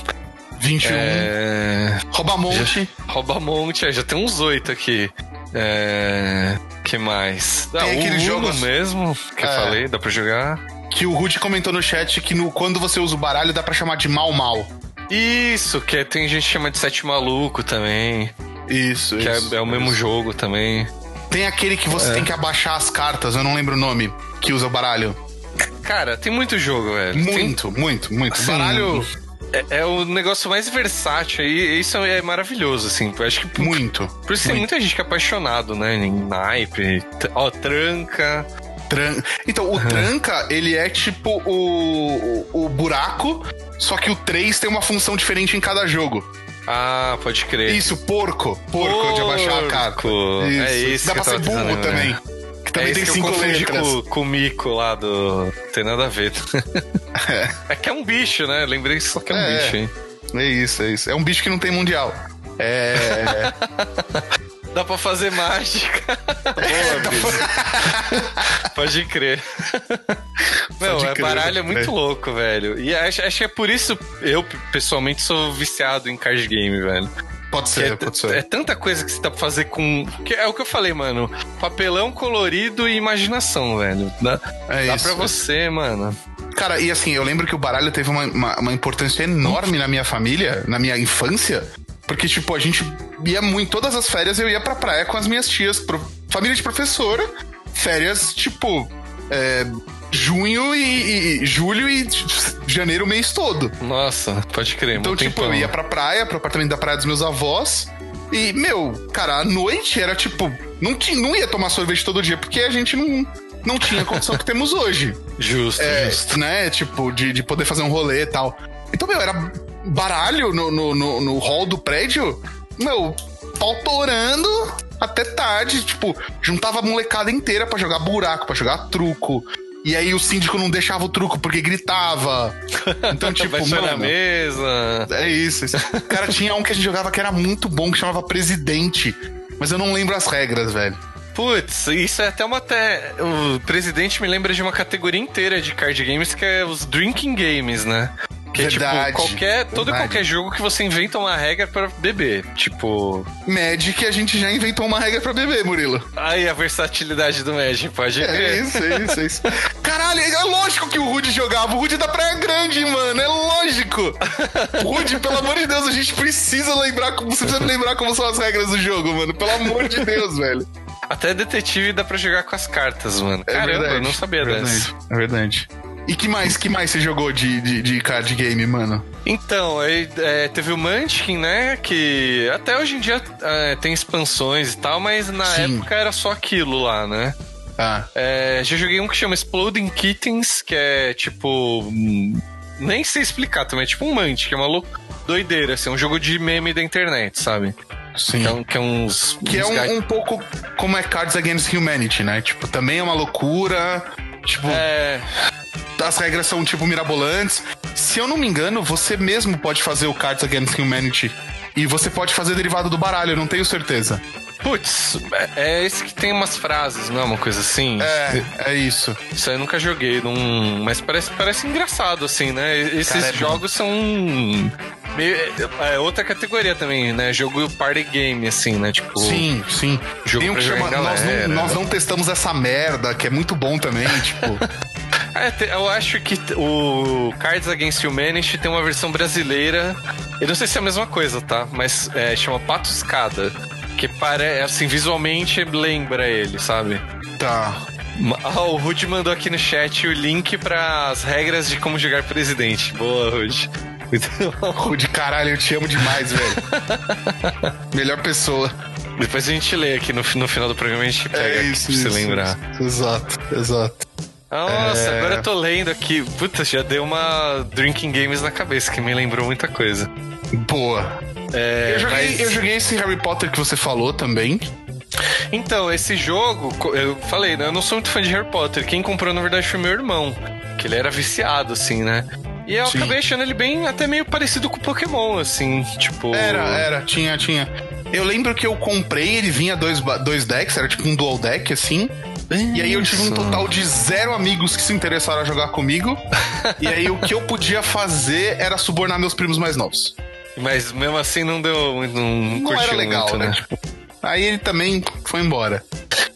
21. É... Rouba-monte. Rouba-monte, é, já tem uns oito aqui. É. que mais? Tem ah, aquele jogo mesmo que é. eu falei, dá pra jogar. Que o Rudy comentou no chat que no, quando você usa o baralho dá pra chamar de mal mal. Isso, que é, tem gente que chama de sete maluco também. Isso, que é, isso. É, é o mesmo jogo também. Tem aquele que você é. tem que abaixar as cartas, eu não lembro o nome, que usa o baralho. Cara, tem muito jogo, velho. Muito, tem... muito, muito. Assim, baralho é, é, o negócio mais versátil e isso é maravilhoso, assim. Eu acho que. Muito. Por isso tem muita gente que é apaixonado, né? Em naipe. Ó, tranca. Tran... Então, o uhum. tranca, ele é tipo o, o, o buraco, só que o 3 tem uma função diferente em cada jogo. Ah, pode crer. Isso, porco. Porco, porco. de abaixar a carta. Isso. É isso. Dá pra ser burro também. Né? Que também é tem cinco letras. Com, com o mico lá do. Tem nada a ver. É. *laughs* é que é um bicho, né? Lembrei só que é um é, bicho, hein? É isso, é isso. É um bicho que não tem mundial. É. *laughs* Dá pra fazer mágica. Boa, Pode crer. Meu, Pode é baralho é muito louco, velho. E acho, acho que é por isso eu, pessoalmente, sou viciado em card game, velho. Pode ser, é, pode ser. É tanta coisa que você dá pra fazer com. é o que eu falei, mano. Papelão colorido e imaginação, velho. Dá, é dá isso, pra é. você, mano. Cara, e assim, eu lembro que o baralho teve uma, uma, uma importância enorme na minha família, na minha infância. Porque, tipo, a gente ia muito. Todas as férias eu ia pra praia com as minhas tias. Pro, família de professora. Férias, tipo. É, junho e, e, julho e janeiro o mês todo. Nossa, pode crer. Então, tipo, tempão. eu ia pra praia, pro apartamento da praia dos meus avós. E, meu, cara, à noite era tipo. Não, tinha, não ia tomar sorvete todo dia, porque a gente não, não tinha a condição que temos hoje. *laughs* Justo, é, justo. Né? Tipo, de, de poder fazer um rolê e tal. Então, meu, era baralho no, no, no, no hall do prédio. Meu, pau torando até tarde. Tipo, juntava a molecada inteira para jogar buraco, para jogar truco. E aí o síndico não deixava o truco porque gritava. Então, *laughs* tipo, mano, na mesa. É isso, isso. Cara, tinha um que a gente jogava que era muito bom, que chamava Presidente. Mas eu não lembro as regras, velho. Putz, isso é até uma. Até, o presidente me lembra de uma categoria inteira de card games que é os drinking games, né? Que é tipo, qualquer, todo e qualquer jogo que você inventa uma regra para beber. Tipo. Magic, a gente já inventou uma regra para beber, Murilo. Aí a versatilidade do Magic, pode crer. É isso, é isso, é isso. *laughs* Caralho, é lógico que o Rude jogava. O Rude da Praia Grande, mano. É lógico. *laughs* Rude, pelo amor de Deus, a gente precisa lembrar como. Você precisa lembrar como são as regras do jogo, mano. Pelo amor de Deus, *laughs* velho. Até detetive dá pra jogar com as cartas, mano. É Caramba, verdade, eu não sabia é dessa. É verdade. E que mais, que mais você jogou de, de, de card game, mano? Então, aí, é, teve o Munchkin, né? Que até hoje em dia é, tem expansões e tal, mas na Sim. época era só aquilo lá, né? Ah. É, já joguei um que chama Exploding Kittens, que é tipo. Hum, nem sei explicar também, é tipo um Munchkin, é uma louca doideira, assim, um jogo de meme da internet, sabe? Sim. Que é, que é uns. Que é uns é um, um, pouco como é Cards Against Humanity, né? Tipo, também é uma loucura. Tipo. É as regras são tipo mirabolantes. Se eu não me engano, você mesmo pode fazer o Cards Against Humanity. E você pode fazer derivado do baralho, eu não tenho certeza. Putz, é, é esse que tem umas frases, não é uma coisa assim? É, é isso. Isso aí eu nunca joguei, num... mas parece, parece engraçado, assim, né? Esses Cara, é jogos são. Meio, é outra categoria também, né? Jogo party game, assim, né? Tipo. Sim, sim. Jogo Tem um que chama. Nós não, nós não testamos essa merda, que é muito bom também, *laughs* tipo. É, eu acho que o Cards Against Humanity tem uma versão brasileira. Eu não sei se é a mesma coisa, tá? Mas é, chama Patuscada. Que parece, assim, visualmente lembra ele, sabe? Tá. Oh, o Rude mandou aqui no chat o link para as regras de como jogar presidente. Boa, Rude. *laughs* Rude, caralho, eu te amo demais, velho. *laughs* Melhor pessoa. Depois a gente lê aqui no, no final do programa, a gente pega é isso, aqui pra você lembrar. Isso. Exato, exato. Nossa, é... agora eu tô lendo aqui. Puta, já deu uma Drinking Games na cabeça, que me lembrou muita coisa. Boa. É, eu, joguei, mas... eu joguei esse Harry Potter que você falou também. Então, esse jogo, eu falei, né? Eu não sou muito fã de Harry Potter. Quem comprou, na verdade, foi meu irmão. Que ele era viciado, assim, né? E eu Sim. acabei achando ele bem, até meio parecido com o Pokémon, assim, tipo. Era, era, tinha, tinha. Eu lembro que eu comprei, ele vinha dois, dois decks, era tipo um dual deck, assim. E aí eu tive um total de zero amigos que se interessaram a jogar comigo. *laughs* e aí o que eu podia fazer era subornar meus primos mais novos. Mas mesmo assim não deu. Não, não era legal, muito, né? né? Tipo, aí ele também foi embora.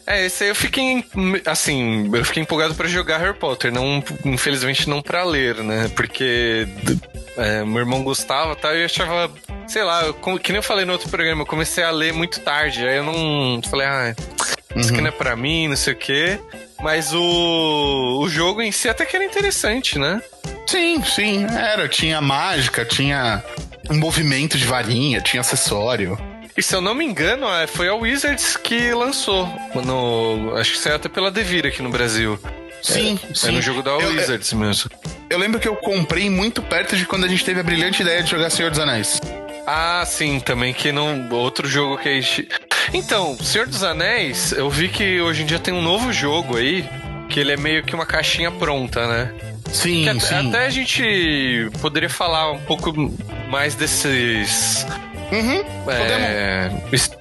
É, esse aí eu fiquei, assim, eu fiquei empolgado para jogar Harry Potter, não, infelizmente não para ler, né? Porque é, meu irmão gostava, tá? E eu achava, sei lá, eu, que nem eu falei no outro programa, eu comecei a ler muito tarde, aí eu não falei, ah, uhum. isso aqui não é pra mim, não sei o quê. Mas o, o jogo em si até que era interessante, né? Sim, sim, era. Tinha mágica, tinha um movimento de varinha, tinha acessório. E se eu não me engano, é, foi a Wizards que lançou. No, acho que saiu até pela Devir aqui no Brasil. Sim, é, sim. É no jogo da eu, Wizards mesmo. Eu lembro que eu comprei muito perto de quando a gente teve a brilhante ideia de jogar Senhor dos Anéis. Ah, sim, também que não. Outro jogo que a gente. Então, Senhor dos Anéis, eu vi que hoje em dia tem um novo jogo aí, que ele é meio que uma caixinha pronta, né? Sim, até, sim. Até a gente poderia falar um pouco mais desses Uhum, é...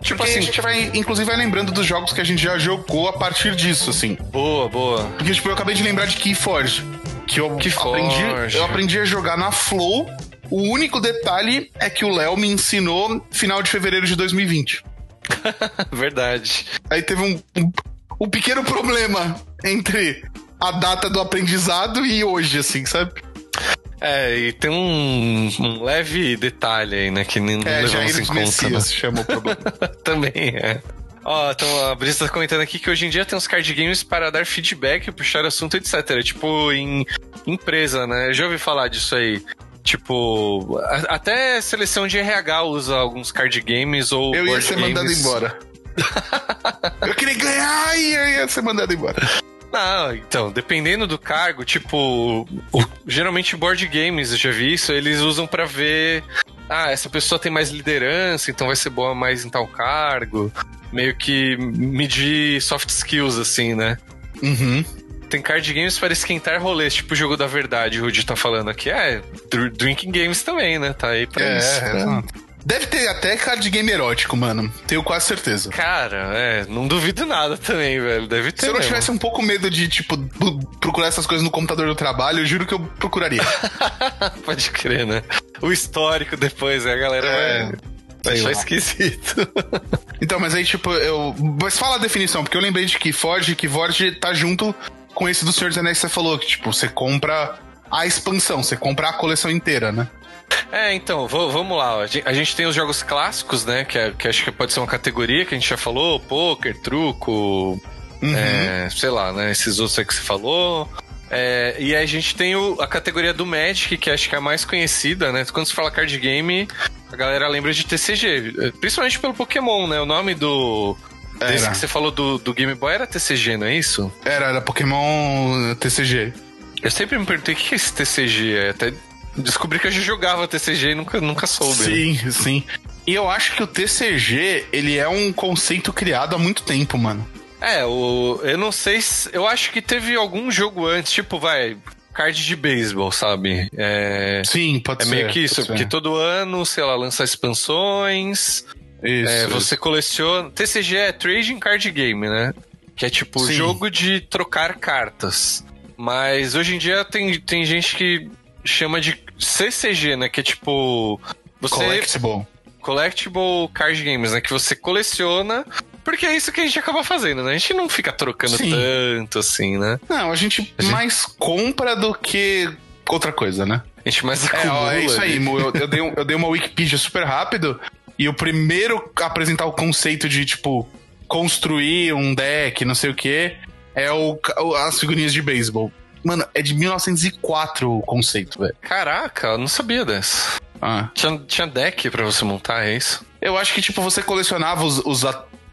Tipo Porque assim, a gente vai, inclusive, vai lembrando dos jogos que a gente já jogou a partir disso, assim. Boa, boa. Porque, tipo, eu acabei de lembrar de Keyforge. Que eu aprendi, eu aprendi a jogar na Flow. O único detalhe é que o Léo me ensinou final de fevereiro de 2020. *laughs* Verdade. Aí teve um, um, um pequeno problema entre a data do aprendizado e hoje, assim, sabe? É, e tem um, um leve detalhe aí, né? Que não é, levamos em conta. Né? chama o problema. *laughs* Também, é. Ó, então a Brisa tá comentando aqui que hoje em dia tem uns card games para dar feedback, puxar assunto, etc. Tipo, em empresa, né? Eu já ouvi falar disso aí. Tipo, a, até seleção de RH usa alguns card games ou. Eu ia ser games. mandado embora. *laughs* eu queria ganhar e eu ia ser mandado embora. Não, então, dependendo do cargo, tipo, o, geralmente board games, eu já vi isso, eles usam para ver, ah, essa pessoa tem mais liderança, então vai ser boa mais em tal cargo. Meio que medir soft skills, assim, né? Uhum. Tem card games para esquentar rolês, tipo o jogo da verdade, o Rudy tá falando aqui. É, drinking games também, né? Tá aí pra é, isso. É, Deve ter até card game erótico, mano. Tenho quase certeza. Cara, é, não duvido nada também, velho. Deve ter. Se eu não tivesse um pouco medo de, tipo, procurar essas coisas no computador do trabalho, eu juro que eu procuraria. *laughs* Pode crer, né? O histórico depois, né? A galera é... vai. Vai achar esquisito. *laughs* então, mas aí, tipo, eu. Mas fala a definição, porque eu lembrei de que Forge, que Forge tá junto com esse do Senhor dos Anéis que você falou, que, tipo, você compra a expansão, você compra a coleção inteira, né? É, então, vamos lá. A gente tem os jogos clássicos, né? Que, é, que acho que pode ser uma categoria que a gente já falou: poker, truco, uhum. é, sei lá, né? Esses outros aí que você falou. É, e aí a gente tem o, a categoria do Magic, que acho que é a mais conhecida, né? Quando se fala card game, a galera lembra de TCG. Principalmente pelo Pokémon, né? O nome do. Era. Desse que você falou do, do Game Boy era TCG, não é isso? Era, era Pokémon TCG. Eu sempre me perguntei o que é esse TCG. É até Descobri que eu já jogava TCG e nunca, nunca soube. Sim, né? sim. E eu acho que o TCG, ele é um conceito criado há muito tempo, mano. É, o, eu não sei se. Eu acho que teve algum jogo antes, tipo, vai. Card de beisebol, sabe? É, Sim, pode é ser. É meio que isso, porque todo ano, sei lá, lança expansões. Isso. É, você coleciona. TCG é Trading Card Game, né? Que é tipo Sim. jogo de trocar cartas. Mas hoje em dia tem, tem gente que chama de CCG, né? Que é tipo. Você... Collectible. Collectible Card Games, né? Que você coleciona. Porque é isso que a gente acaba fazendo, né? A gente não fica trocando Sim. tanto assim, né? Não, a gente, a gente mais compra do que outra coisa, né? A gente mais acumula. É, é isso aí, eu, eu, dei um, eu dei uma Wikipedia super rápido e o primeiro a apresentar o conceito de, tipo, construir um deck, não sei o quê, é o, as figurinhas de beisebol. Mano, é de 1904 o conceito, velho. Caraca, eu não sabia dessa. Ah. Tinha, tinha deck pra você montar, é isso? Eu acho que, tipo, você colecionava os, os,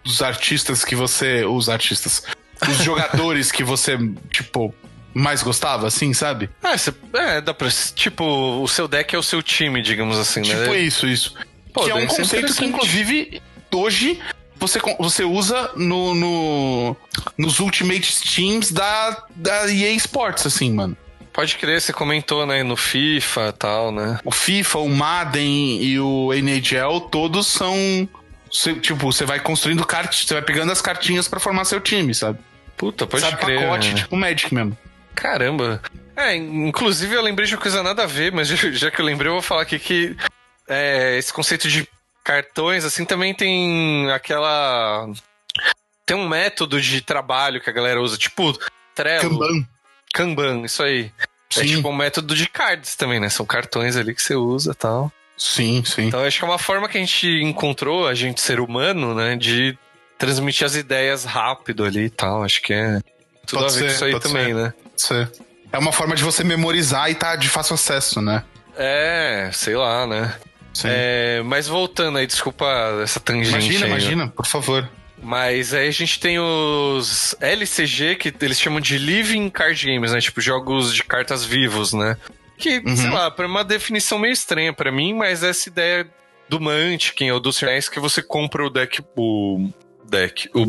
os artistas que você. Os artistas. Os *laughs* jogadores que você, tipo, mais gostava, assim, sabe? É, você, é, dá pra. Tipo, o seu deck é o seu time, digamos assim, tipo né? Tipo isso, isso. Pô, que é um conceito que, inclusive, hoje você, você usa no, no, nos Ultimate Teams da, da EA Sports, assim, mano. Pode crer, você comentou, né, no FIFA e tal, né? O FIFA, o Madden e o NHL, todos são. tipo, você vai construindo cartas, você vai pegando as cartinhas para formar seu time, sabe? Puta, pode sabe, crer. pacote, né? tipo Magic mesmo. Caramba. É, inclusive eu lembrei de uma coisa nada a ver, mas *laughs* já que eu lembrei, eu vou falar aqui que é, esse conceito de cartões, assim, também tem aquela. Tem um método de trabalho que a galera usa, tipo Trello. Kanban. Kanban, isso aí. É sim. É tipo um método de cards também, né? São cartões ali que você usa tal. Sim, sim. Então acho que é uma forma que a gente encontrou, a gente ser humano, né? De transmitir as ideias rápido ali e tal. Acho que é tudo pode a ver ser, com isso aí também, ser. né? Pode ser. É uma forma de você memorizar e tá de fácil acesso, né? É, sei lá, né? É, mas voltando aí, desculpa essa tangente. Imagina, aí, imagina, por favor. Mas aí a gente tem os LCG, que eles chamam de Living Card Games, né? Tipo, jogos de cartas vivos, né? Que, uhum. sei lá, para uma definição meio estranha para mim, mas essa ideia do Mantic ou do Sinais que você compra o deck, o deck, o,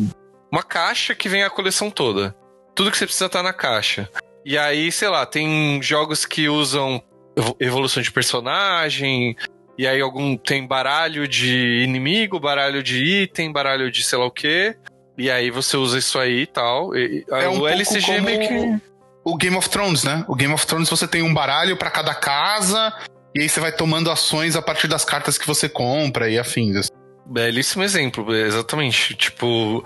uma caixa que vem a coleção toda. Tudo que você precisa tá na caixa. E aí, sei lá, tem jogos que usam evolução de personagem, e aí algum tem baralho de inimigo, baralho de item, baralho de sei lá o quê. E aí você usa isso aí e tal. E, é um o LCG é meio que. O Game of Thrones, né? O Game of Thrones você tem um baralho para cada casa. E aí você vai tomando ações a partir das cartas que você compra e afins. Belíssimo exemplo, exatamente. Tipo,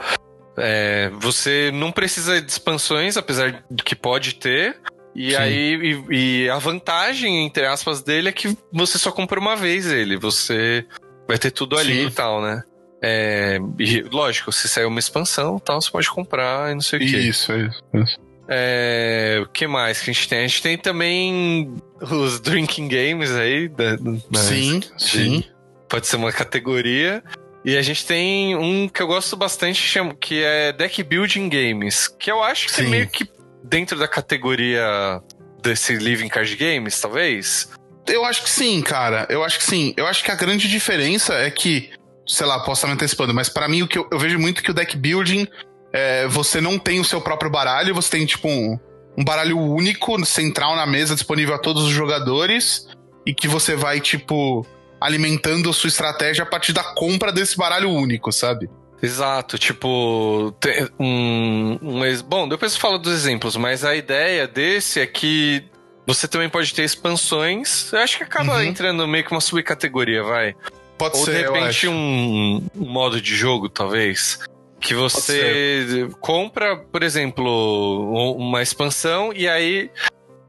é, você não precisa de expansões, apesar de que pode ter. E Sim. aí, e, e, a vantagem, entre aspas, dele é que você só compra uma vez ele. Você vai ter tudo ali Sim. e tal, né? É, e, lógico, se sair uma expansão tal, você pode comprar e não sei o que. Isso, isso, isso. É, o que mais que a gente tem? A gente tem também os drinking games aí. Da, da, sim, sim. Pode ser uma categoria. E a gente tem um que eu gosto bastante, que é Deck Building Games, que eu acho que é meio que dentro da categoria desse Living Card Games, talvez? Eu acho que sim, cara. Eu acho que sim. Eu acho que a grande diferença é que, sei lá, posso estar me antecipando, mas para mim o que eu, eu, vejo muito que o deck building é, você não tem o seu próprio baralho, você tem tipo um, um baralho único, central na mesa, disponível a todos os jogadores, e que você vai, tipo, alimentando a sua estratégia a partir da compra desse baralho único, sabe? Exato, tipo, um, um, bom, depois eu falo dos exemplos, mas a ideia desse é que você também pode ter expansões. Eu acho que acaba uhum. entrando meio que uma subcategoria, vai. Pode Ou ser, de repente um, um, modo de jogo, talvez. Que você compra, por exemplo, uma expansão e aí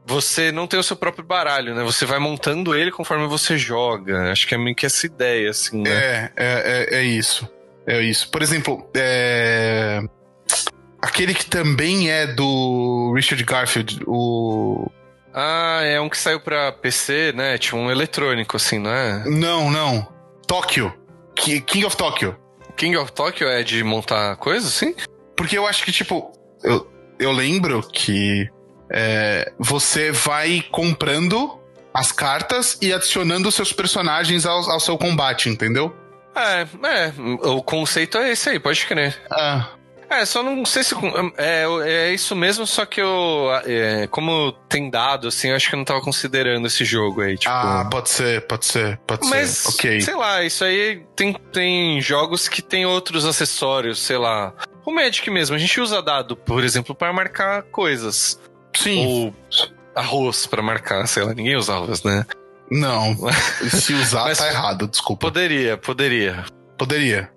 você não tem o seu próprio baralho, né? Você vai montando ele conforme você joga. Acho que é meio que essa ideia, assim, né? É, é, é, é isso. É isso. Por exemplo, é... aquele que também é do Richard Garfield, o. Ah, é um que saiu pra PC, né? Tipo um eletrônico, assim, não é? Não, não. Tóquio. King of Tokyo. King of Tokyo é de montar coisas, assim? Porque eu acho que, tipo, eu, eu lembro que é, você vai comprando as cartas e adicionando seus personagens ao, ao seu combate, entendeu? É, é, o conceito é esse aí, pode crer. Ah. É, só não sei se. É, é isso mesmo, só que eu. É, como tem dado, assim, eu acho que eu não tava considerando esse jogo aí. Tipo... Ah, pode ser, pode ser, pode Mas, ser. Ok. Sei lá, isso aí tem, tem jogos que tem outros acessórios, sei lá. O Magic mesmo, a gente usa dado, por exemplo, para marcar coisas. Sim. Ou arroz para marcar, sei lá, ninguém usa arroz, né? Não. *laughs* Se usar, Mas tá errado, desculpa. Poderia, poderia. Poderia.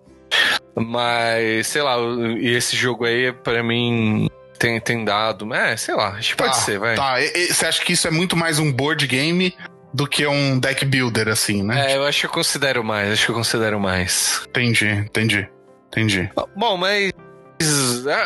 Mas, sei lá, e esse jogo aí, para mim, tem, tem dado. É, sei lá, acho que pode tá, ser, vai. Tá, você acha que isso é muito mais um board game do que um deck builder, assim, né? É, eu acho que eu considero mais, acho que eu considero mais. Entendi, entendi, entendi. Bom, mas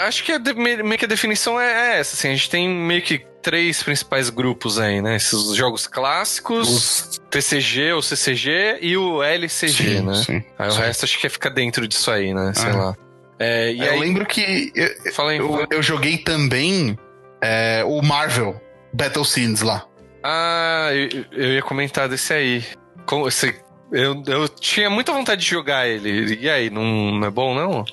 Acho que a, meio que a definição é, é essa, assim, a gente tem meio que três principais grupos aí, né? Esses jogos clássicos, Os... TCG ou CCG e o LCG, sim, né? Sim, aí sim. o resto acho que fica dentro disso aí, né? Sei ah. lá. É, eu aí... lembro que eu, Fala aí, eu, eu joguei também é, o Marvel Battle Scenes lá. Ah, eu, eu ia comentar desse aí. Como, você, eu, eu tinha muita vontade de jogar ele. E aí, não, não é bom, não?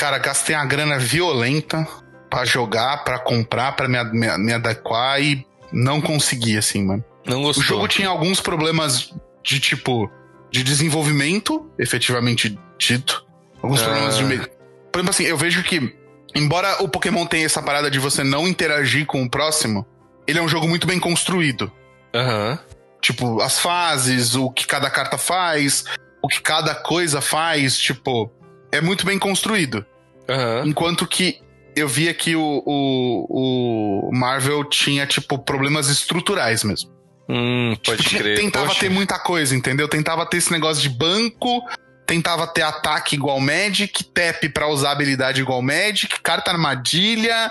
Cara, gastei uma grana violenta para jogar, para comprar, para me, me, me, adequar e não consegui, assim, mano. Não gostou. O jogo tinha alguns problemas de tipo de desenvolvimento, efetivamente dito. Alguns ah. problemas de. Por exemplo, assim, eu vejo que, embora o Pokémon tenha essa parada de você não interagir com o próximo, ele é um jogo muito bem construído. Aham. Uhum. Tipo, as fases, o que cada carta faz, o que cada coisa faz, tipo, é muito bem construído. Uhum. Enquanto que eu via que o, o, o, Marvel tinha, tipo, problemas estruturais mesmo. Hum, pode tipo, crer. Tentava Poxa. ter muita coisa, entendeu? Tentava ter esse negócio de banco, tentava ter ataque igual Magic, tap para usar habilidade igual Magic, carta armadilha.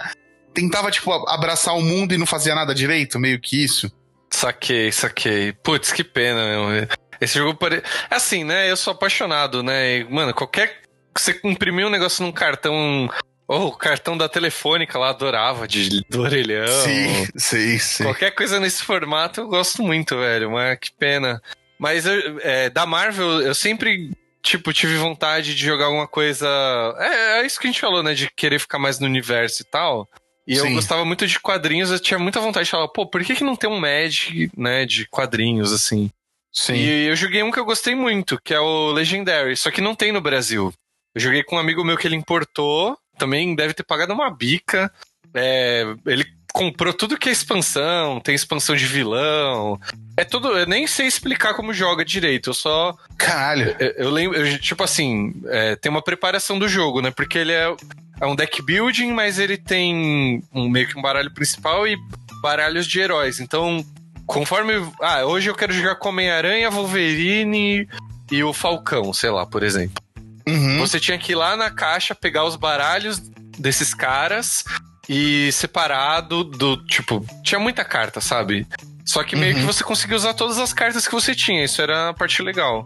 Tentava, tipo, abraçar o mundo e não fazia nada direito, meio que isso. Saquei, saquei. Putz, que pena, meu. Esse jogo pare... Assim, né? Eu sou apaixonado, né? Mano, qualquer. Você imprimir um negócio num cartão Oh, o cartão da telefônica lá adorava, de, do orelhão. Sim, sim, sim. Qualquer coisa nesse formato eu gosto muito, velho. Mas que pena. Mas eu, é, da Marvel, eu sempre, tipo, tive vontade de jogar alguma coisa. É, é, isso que a gente falou, né? De querer ficar mais no universo e tal. E Sim. eu gostava muito de quadrinhos, eu tinha muita vontade de falar, pô, por que, que não tem um Magic, né, de quadrinhos, assim? Sim. E eu joguei um que eu gostei muito, que é o Legendary, só que não tem no Brasil. Eu joguei com um amigo meu que ele importou, também deve ter pagado uma bica. É, ele comprou tudo que é expansão, tem expansão de vilão. É tudo. Eu nem sei explicar como joga direito, eu só. Caralho. Eu, eu lembro, eu, tipo assim, é, tem uma preparação do jogo, né? Porque ele é, é um deck building, mas ele tem um, meio que um baralho principal e baralhos de heróis. Então, conforme. Ah, hoje eu quero jogar com Homem-Aranha, Wolverine e o Falcão, sei lá, por exemplo. Uhum. Você tinha que ir lá na caixa, pegar os baralhos desses caras e separado do. Tipo, tinha muita carta, sabe? Só que meio uhum. que você conseguia usar todas as cartas que você tinha. Isso era a parte legal.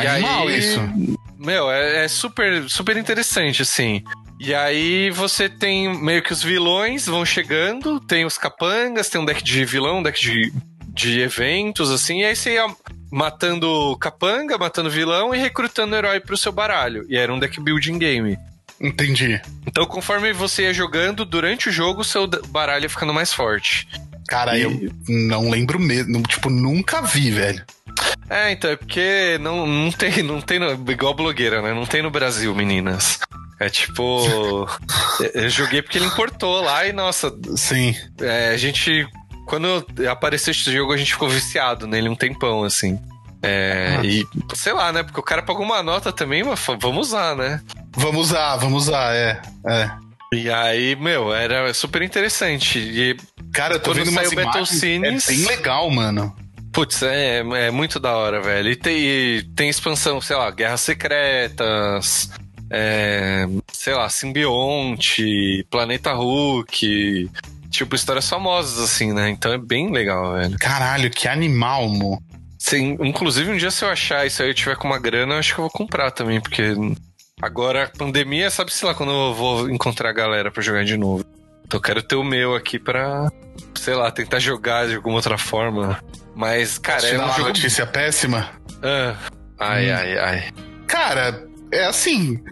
E Animal aí, isso. Meu, é, é super, super interessante, assim. E aí você tem meio que os vilões vão chegando, tem os capangas, tem um deck de vilão, um deck de, de eventos, assim, e aí você ia matando capanga, matando vilão e recrutando herói pro seu baralho. E era um deck building game. Entendi. Então, conforme você ia jogando, durante o jogo, o seu baralho ia ficando mais forte. Cara, e... eu não lembro mesmo. Tipo, nunca vi, velho. É, então, é porque não, não tem, não tem no, igual blogueira, né? Não tem no Brasil, meninas. É tipo. *laughs* eu joguei porque ele importou lá e, nossa. Sim. É, a gente quando apareceu esse jogo, a gente ficou viciado nele um tempão, assim. É, ah. E, sei lá, né? Porque o cara pagou uma nota também, mas vamos usar, né? Vamos usar, vamos usar, é. é. E aí, meu, era super interessante. E, cara, eu tô vendo umas imagens, Cines, é bem legal, mano. Putz, é, é muito da hora, velho. E tem, e tem expansão, sei lá, Guerras Secretas, é, sei lá, Simbionte, Planeta Hulk, tipo, histórias famosas, assim, né? Então é bem legal, velho. Caralho, que animal, mo. Sim, inclusive um dia se eu achar isso aí e tiver com uma grana, eu acho que eu vou comprar também, porque agora a pandemia, sabe-se lá quando eu vou encontrar a galera para jogar de novo. Então eu quero ter o meu aqui pra, sei lá, tentar jogar de alguma outra forma. Mas, cara, é uma jogo... notícia péssima. Ah, ai, hum. ai, ai. Cara, é assim.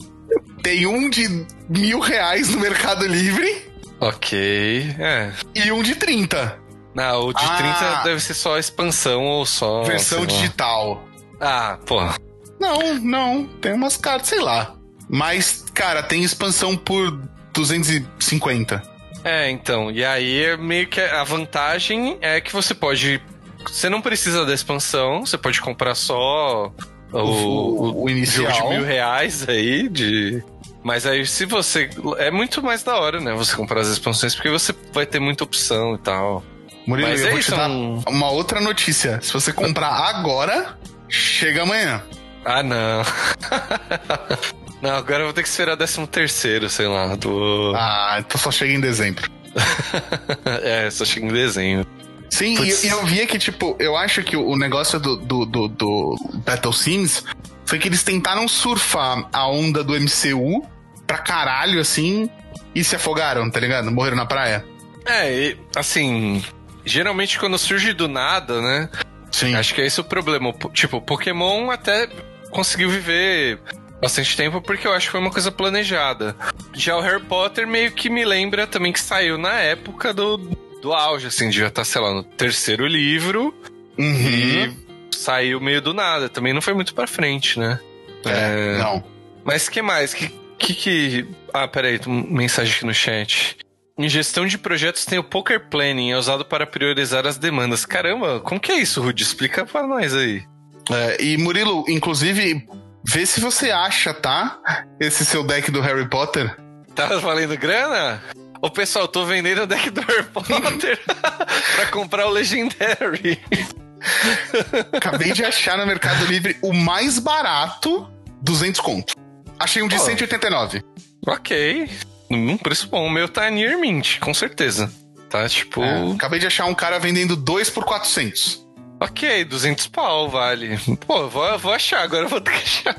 Tem um de mil reais no Mercado Livre Ok, é. E um de 30. Não, o de ah, 30 deve ser só expansão ou só. Versão digital. Ah, pô. Não, não. Tem umas cartas, sei lá. Mas, cara, tem expansão por 250. É, então. E aí, meio que a vantagem é que você pode. Você não precisa da expansão, você pode comprar só o, o, o inicial de mil reais aí de mas aí, se você. É muito mais da hora, né? Você comprar as expansões, porque você vai ter muita opção e tal. Murilo, Mas eu é vou isso, te dar um... uma outra notícia. Se você comprar agora, chega amanhã. Ah, não. *laughs* Não, agora eu vou ter que esperar 13 terceiro, sei lá, do... Ah, então só chega em dezembro. *laughs* é, só chega em dezembro. Sim, e, e, eu via que, tipo, eu acho que o negócio do, do, do, do Battle Sims foi que eles tentaram surfar a onda do MCU pra caralho, assim, e se afogaram, tá ligado? Morreram na praia. É, e, assim, geralmente quando surge do nada, né? Sim. Acho que é esse o problema. Tipo, Pokémon até conseguiu viver bastante tempo porque eu acho que foi uma coisa planejada. Já o Harry Potter meio que me lembra também que saiu na época do, do auge, assim, devia estar, tá, sei lá, no terceiro livro. Uhum. E saiu meio do nada. Também não foi muito pra frente, né? É, é... não. Mas que mais? Que, que que. Ah, peraí, mensagem aqui no chat. Em gestão de projetos tem o Poker Planning, é usado para priorizar as demandas. Caramba, como que é isso, Rudy? Explica pra nós aí. É, e Murilo, inclusive, vê se você acha, tá? Esse seu deck do Harry Potter. Tá valendo grana? Ô pessoal, tô vendendo o deck do Harry Potter *laughs* pra comprar o Legendary. Acabei de achar no Mercado Livre o mais barato, 200 conto. Achei um de oh. 189. Ok num preço bom. O meu tá near mint, com certeza. Tá, tipo... É, acabei de achar um cara vendendo dois por 400. Ok, 200 pau, vale. Pô, vou, vou achar, agora eu vou ter que achar.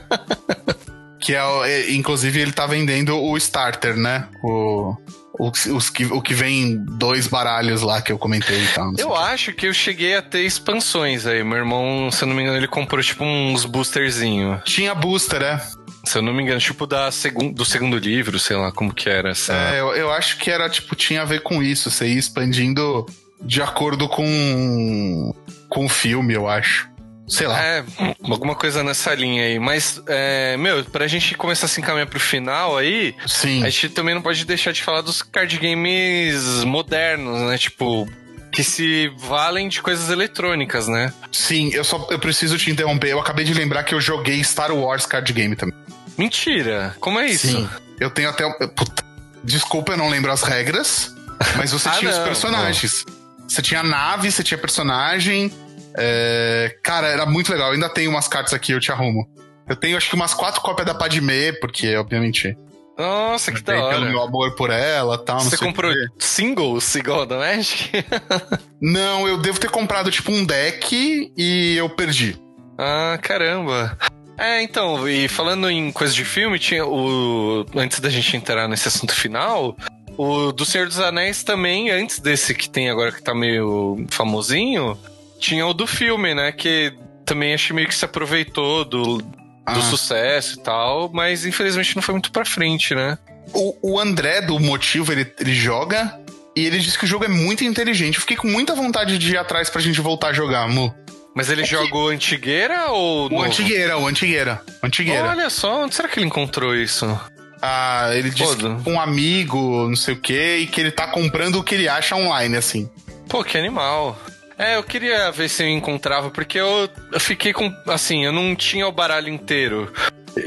que é, é, inclusive, ele tá vendendo o starter, né? O, os, os que, o que vem dois baralhos lá que eu comentei e tal. Eu acho que eu cheguei a ter expansões aí. Meu irmão, se eu não me engano, ele comprou tipo uns boosterzinho. Tinha booster, é. Se eu não me engano, tipo da segun, do segundo livro, sei lá como que era essa. É, eu, eu acho que era, tipo, tinha a ver com isso, você ia expandindo de acordo com, com o filme, eu acho. Sei lá. É, alguma coisa nessa linha aí. Mas, é, meu, pra gente começar a se encaminhar pro final aí, Sim. a gente também não pode deixar de falar dos card games modernos, né? Tipo, que se valem de coisas eletrônicas, né? Sim, eu só eu preciso te interromper. Eu acabei de lembrar que eu joguei Star Wars card game também. Mentira! Como é isso? Sim. Eu tenho até. Puta, desculpa, eu não lembro as regras, mas você *laughs* ah, tinha não, os personagens. Não. Você tinha nave, você tinha personagem. É... Cara, era muito legal. Eu ainda tenho umas cartas aqui, eu te arrumo. Eu tenho acho que umas quatro cópias da Padme, porque, obviamente. Nossa, que da hora. meu amor por ela tal. Você comprou singles igual da Magic? *laughs* não, eu devo ter comprado tipo um deck e eu perdi. Ah, caramba. É, então, e falando em coisa de filme, tinha o. Antes da gente entrar nesse assunto final, o do Senhor dos Anéis também, antes desse que tem agora que tá meio famosinho, tinha o do filme, né? Que também achei meio que se aproveitou do, do ah. sucesso e tal, mas infelizmente não foi muito pra frente, né? O, o André, do motivo, ele, ele joga e ele diz que o jogo é muito inteligente. Eu fiquei com muita vontade de ir atrás pra gente voltar a jogar, Mu. Mas ele é jogou que... Antigueira ou. O? Antigueira, o Antigueira. Antigueira. Olha só, onde será que ele encontrou isso? Ah, ele disse um amigo, não sei o quê, e que ele tá comprando o que ele acha online, assim. Pô, que animal. É, eu queria ver se eu encontrava, porque eu, fiquei com. Assim, eu não tinha o baralho inteiro.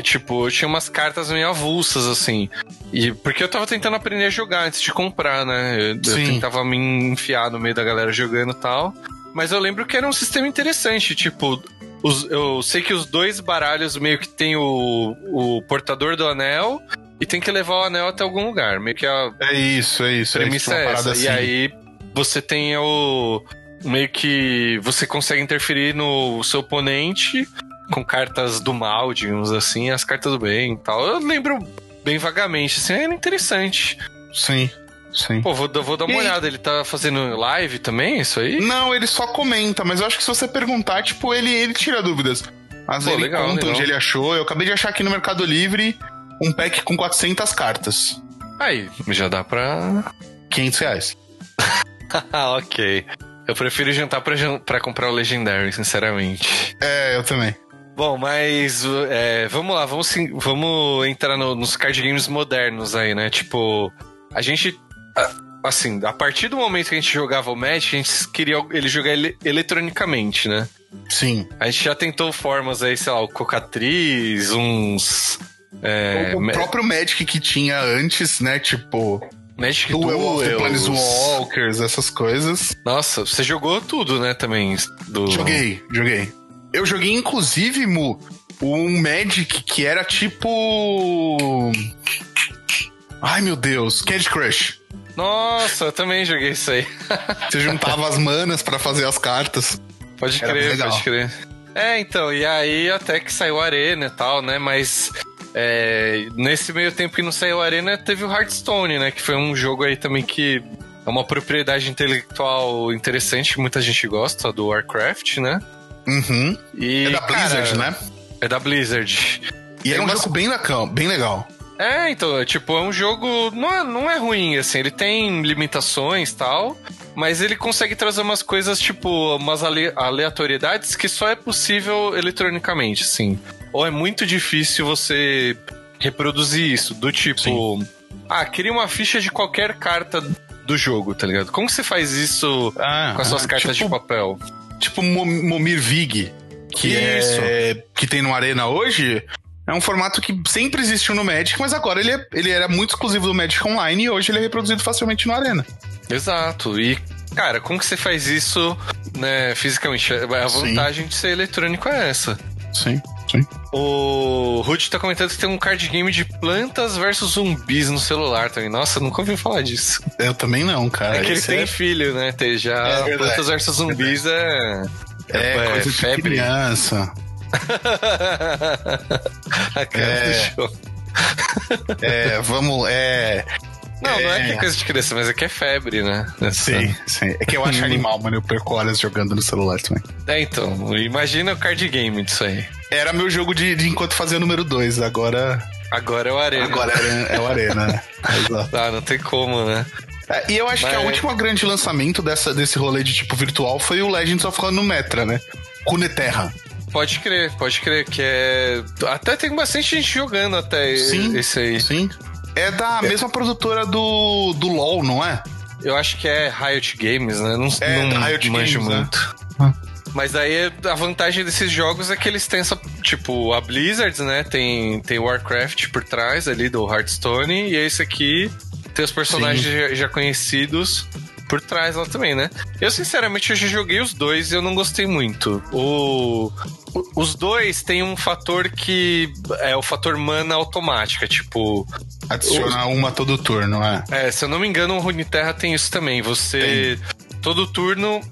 Tipo, eu tinha umas cartas meio avulsas, assim. E porque eu tava tentando aprender a jogar antes de comprar, né? Eu, eu tentava me enfiar no meio da galera jogando e tal. Mas eu lembro que era um sistema interessante, tipo, os, eu sei que os dois baralhos meio que tem o, o portador do anel e tem que levar o anel até algum lugar. Meio que a. É isso, é isso. Premissa é, essa. Assim. E aí você tem o. Meio que você consegue interferir no seu oponente com cartas do mal, digamos assim, as cartas do bem e tal. Eu lembro bem vagamente, assim, era interessante. Sim. Sim. Pô, vou, vou dar uma e olhada. Ele tá fazendo live também, isso aí? Não, ele só comenta, mas eu acho que se você perguntar, tipo, ele, ele tira dúvidas. Às vezes ele legal, conta legal. onde ele achou. Eu acabei de achar aqui no Mercado Livre um pack com 400 cartas. Aí, já dá pra. 500 reais. *laughs* ok. Eu prefiro jantar pra, pra comprar o Legendary, sinceramente. É, eu também. Bom, mas é, vamos lá, vamos, vamos entrar no, nos card games modernos aí, né? Tipo, a gente assim, a partir do momento que a gente jogava o Magic, a gente queria ele jogar ele, eletronicamente, né? Sim. A gente já tentou formas aí, sei lá, o Cocatriz, uns. É, o, próprio Magic que tinha antes, né? Tipo. Magic Duel, Duel Planeswalkers, essas coisas. Nossa, você jogou tudo, né, também? Do... Joguei, joguei. Eu joguei, inclusive, Mu, um Magic que era tipo. Ai meu Deus, Candy Crush. Nossa, eu também joguei isso aí. *laughs* Você juntava as manas para fazer as cartas. Pode crer, pode crer. É, então, e aí até que saiu a Arena e tal, né? Mas é, nesse meio tempo que não saiu a Arena, teve o Hearthstone, né? Que foi um jogo aí também que é uma propriedade intelectual interessante que muita gente gosta, do Warcraft, né? Uhum. E, é da Blizzard, cara, né? É da Blizzard. E é um jogo bem legal, bem legal. É, então, tipo, é um jogo. Não é, não é ruim, assim, ele tem limitações tal, mas ele consegue trazer umas coisas, tipo, umas aleatoriedades que só é possível eletronicamente, assim. Ou é muito difícil você reproduzir isso, do tipo. Sim. Ah, cria uma ficha de qualquer carta do jogo, tá ligado? Como você faz isso ah, com as suas ah, cartas tipo, de papel? Tipo Momir Vig, que isso. é que tem no Arena hoje. É um formato que sempre existiu no Magic, mas agora ele, é, ele era muito exclusivo do Magic Online e hoje ele é reproduzido facilmente no Arena. Exato. E, cara, como que você faz isso, né, fisicamente? A vantagem Sim. de ser eletrônico é essa. Sim. O Ruth tá comentando que tem um card game de plantas versus zumbis no celular também. Nossa, nunca ouvi falar disso. Eu também não, cara. É que ele tem é... filho, né? Tem já é plantas versus zumbis é. É, é, *laughs* é coisa febre. de criança. A cara é... do show. é, vamos. É. Não, é... não é que é coisa de criança, mas é que é febre, né? Essa... Sim, sim. É que eu acho *laughs* animal, mano. Eu perco horas jogando no celular também. É, então. Imagina o card game disso aí. Era meu jogo de, de enquanto fazia o número 2. Agora. Agora é o Arena. Agora é, é o Arena, né? Exato. Ah, não tem como, né? É, e eu acho Mas... que a última grande lançamento dessa, desse rolê de tipo virtual foi o Legends of Runeterra, né? Runeterra. Pode crer, pode crer, que é. Até tem bastante gente jogando até sim, esse aí. Sim. É da é. mesma produtora do, do LoL, não é? Eu acho que é Riot Games, né? Não, é, não Riot manjo Games, né? muito. Né? Mas aí a vantagem desses jogos é que eles têm essa. Tipo, a Blizzard, né? Tem, tem Warcraft por trás ali do Hearthstone. E esse aqui tem os personagens já, já, conhecidos por trás lá também, né? Eu, sinceramente, eu já joguei os dois e eu não gostei muito. O, os dois têm um fator que é o fator mana automática, tipo. Adicionar uma todo turno, é. É, se eu não me engano, o Runeterra tem isso também. Você. Tem. Todo turno,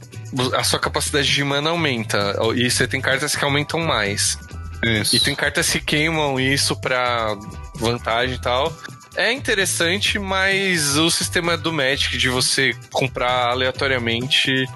a sua capacidade de mana aumenta. E você tem cartas que aumentam mais. Isso. E tem cartas que queimam isso pra vantagem e tal. É interessante, mas o sistema do Magic de você comprar aleatoriamente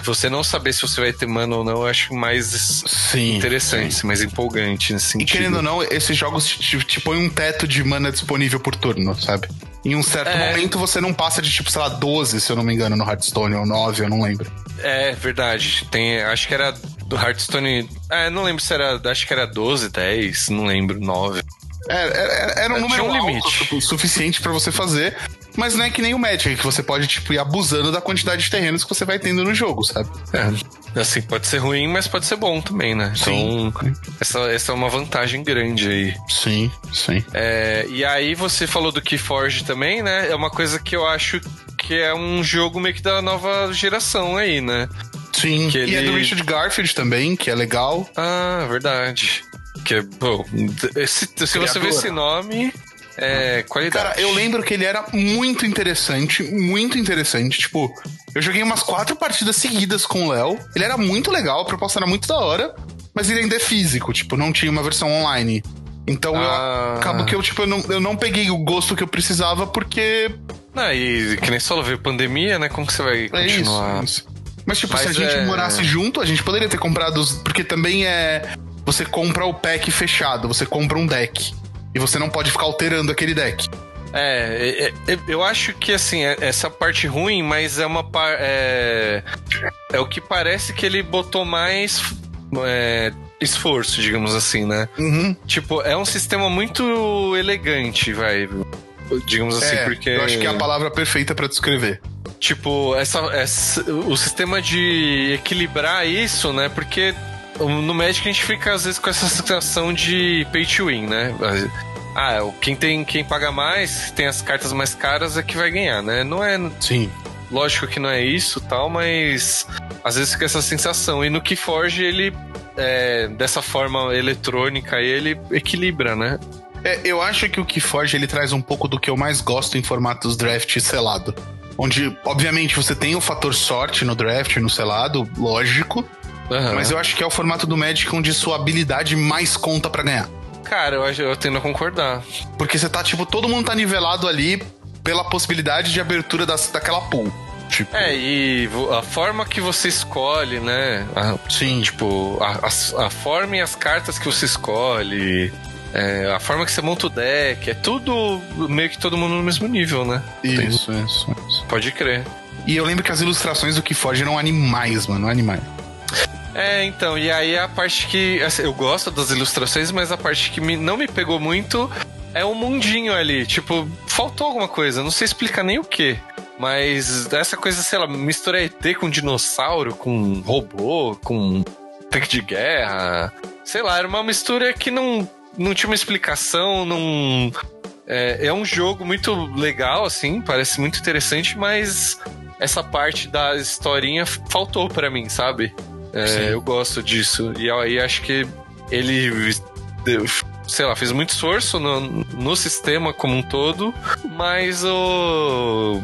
você não saber se você vai ter mana ou não, eu acho mais sim, interessante, sim. mais empolgante nesse sentido. E querendo ou não, esses jogos te, te põem um teto de mana disponível por turno, sabe? Em um certo é... momento você não passa de tipo, sei lá, 12, se eu não me engano, no Hearthstone, ou 9, eu não lembro. É, verdade. Tem, acho que era do Hearthstone. É, não lembro se era. Acho que era 12, 10, não lembro, 9. É, era, é, era um é, número um limite. suficiente para você fazer, mas não é que nem o Magic, que você pode, tipo, ir abusando da quantidade de terrenos que você vai tendo no jogo, sabe? É, assim, pode ser ruim, mas pode ser bom também, né? Então, sim. Essa, essa é uma vantagem grande aí. Sim, sim. É, e aí você falou do Keyforge também, né? É uma coisa que eu acho que é um jogo meio que da nova geração aí, né? Sim, que ele... e é do Richard Garfield também, que é legal. Ah, verdade. Que é, bom, se, se você vê esse nome, é qualidade. Cara, eu lembro que ele era muito interessante, muito interessante. Tipo, eu joguei umas quatro partidas seguidas com o Léo. Ele era muito legal, a proposta era muito da hora, mas ele ainda é físico, tipo, não tinha uma versão online. Então ah. eu acabo que eu, tipo, eu não, eu não peguei o gosto que eu precisava porque. Ah, e que nem só veio pandemia, né? Como que você vai continuar? É isso, isso. Mas, tipo, Mas se a gente é... morasse junto, a gente poderia ter comprado. Os... Porque também é você compra o pack fechado, você compra um deck. E você não pode ficar alterando aquele deck. É, é, é eu acho que assim, é, essa parte ruim, mas é uma é, é o que parece que ele botou mais é, esforço, digamos assim, né? Uhum. Tipo, é um sistema muito elegante, vai. Digamos assim, é, porque. Eu acho que é a palavra perfeita para descrever. Tipo, essa, essa, o sistema de equilibrar isso, né? Porque no Magic a gente fica às vezes com essa sensação de pay to win, né? Ah, quem tem quem paga mais, tem as cartas mais caras é que vai ganhar, né? Não é Sim. lógico que não é isso tal, mas às vezes fica essa sensação. E no que Forge, ele, é, dessa forma eletrônica, ele equilibra, né? É, eu acho que o Keyforge ele traz um pouco do que eu mais gosto em formatos draft selado. Onde, obviamente, você tem o fator sorte no draft, no selado, lógico. Uhum. Mas eu acho que é o formato do Magic onde sua habilidade mais conta para ganhar. Cara, eu, eu tendo a concordar. Porque você tá, tipo, todo mundo tá nivelado ali pela possibilidade de abertura das, daquela pool. Tipo... É, e a forma que você escolhe, né? A, Sim. Tipo, a, a, a, forma e as cartas que você escolhe. É, a forma que você monta o deck, é tudo meio que todo mundo no mesmo nível, né? Isso, Tem... isso, isso. Pode crer. E eu lembro que as ilustrações do que foge eram animais, mano, animais. É, então, e aí a parte que. Assim, eu gosto das ilustrações, mas a parte que me, não me pegou muito é o mundinho ali. Tipo, faltou alguma coisa, não sei explicar nem o que. Mas essa coisa, sei lá, mistura ET com dinossauro, com robô, com tanque de guerra. Sei lá, era uma mistura que não não tinha uma explicação, não. É, é um jogo muito legal, assim, parece muito interessante, mas essa parte da historinha faltou para mim, sabe? É, eu gosto disso. E aí acho que ele, sei lá, fez muito esforço no, no sistema como um todo, mas o.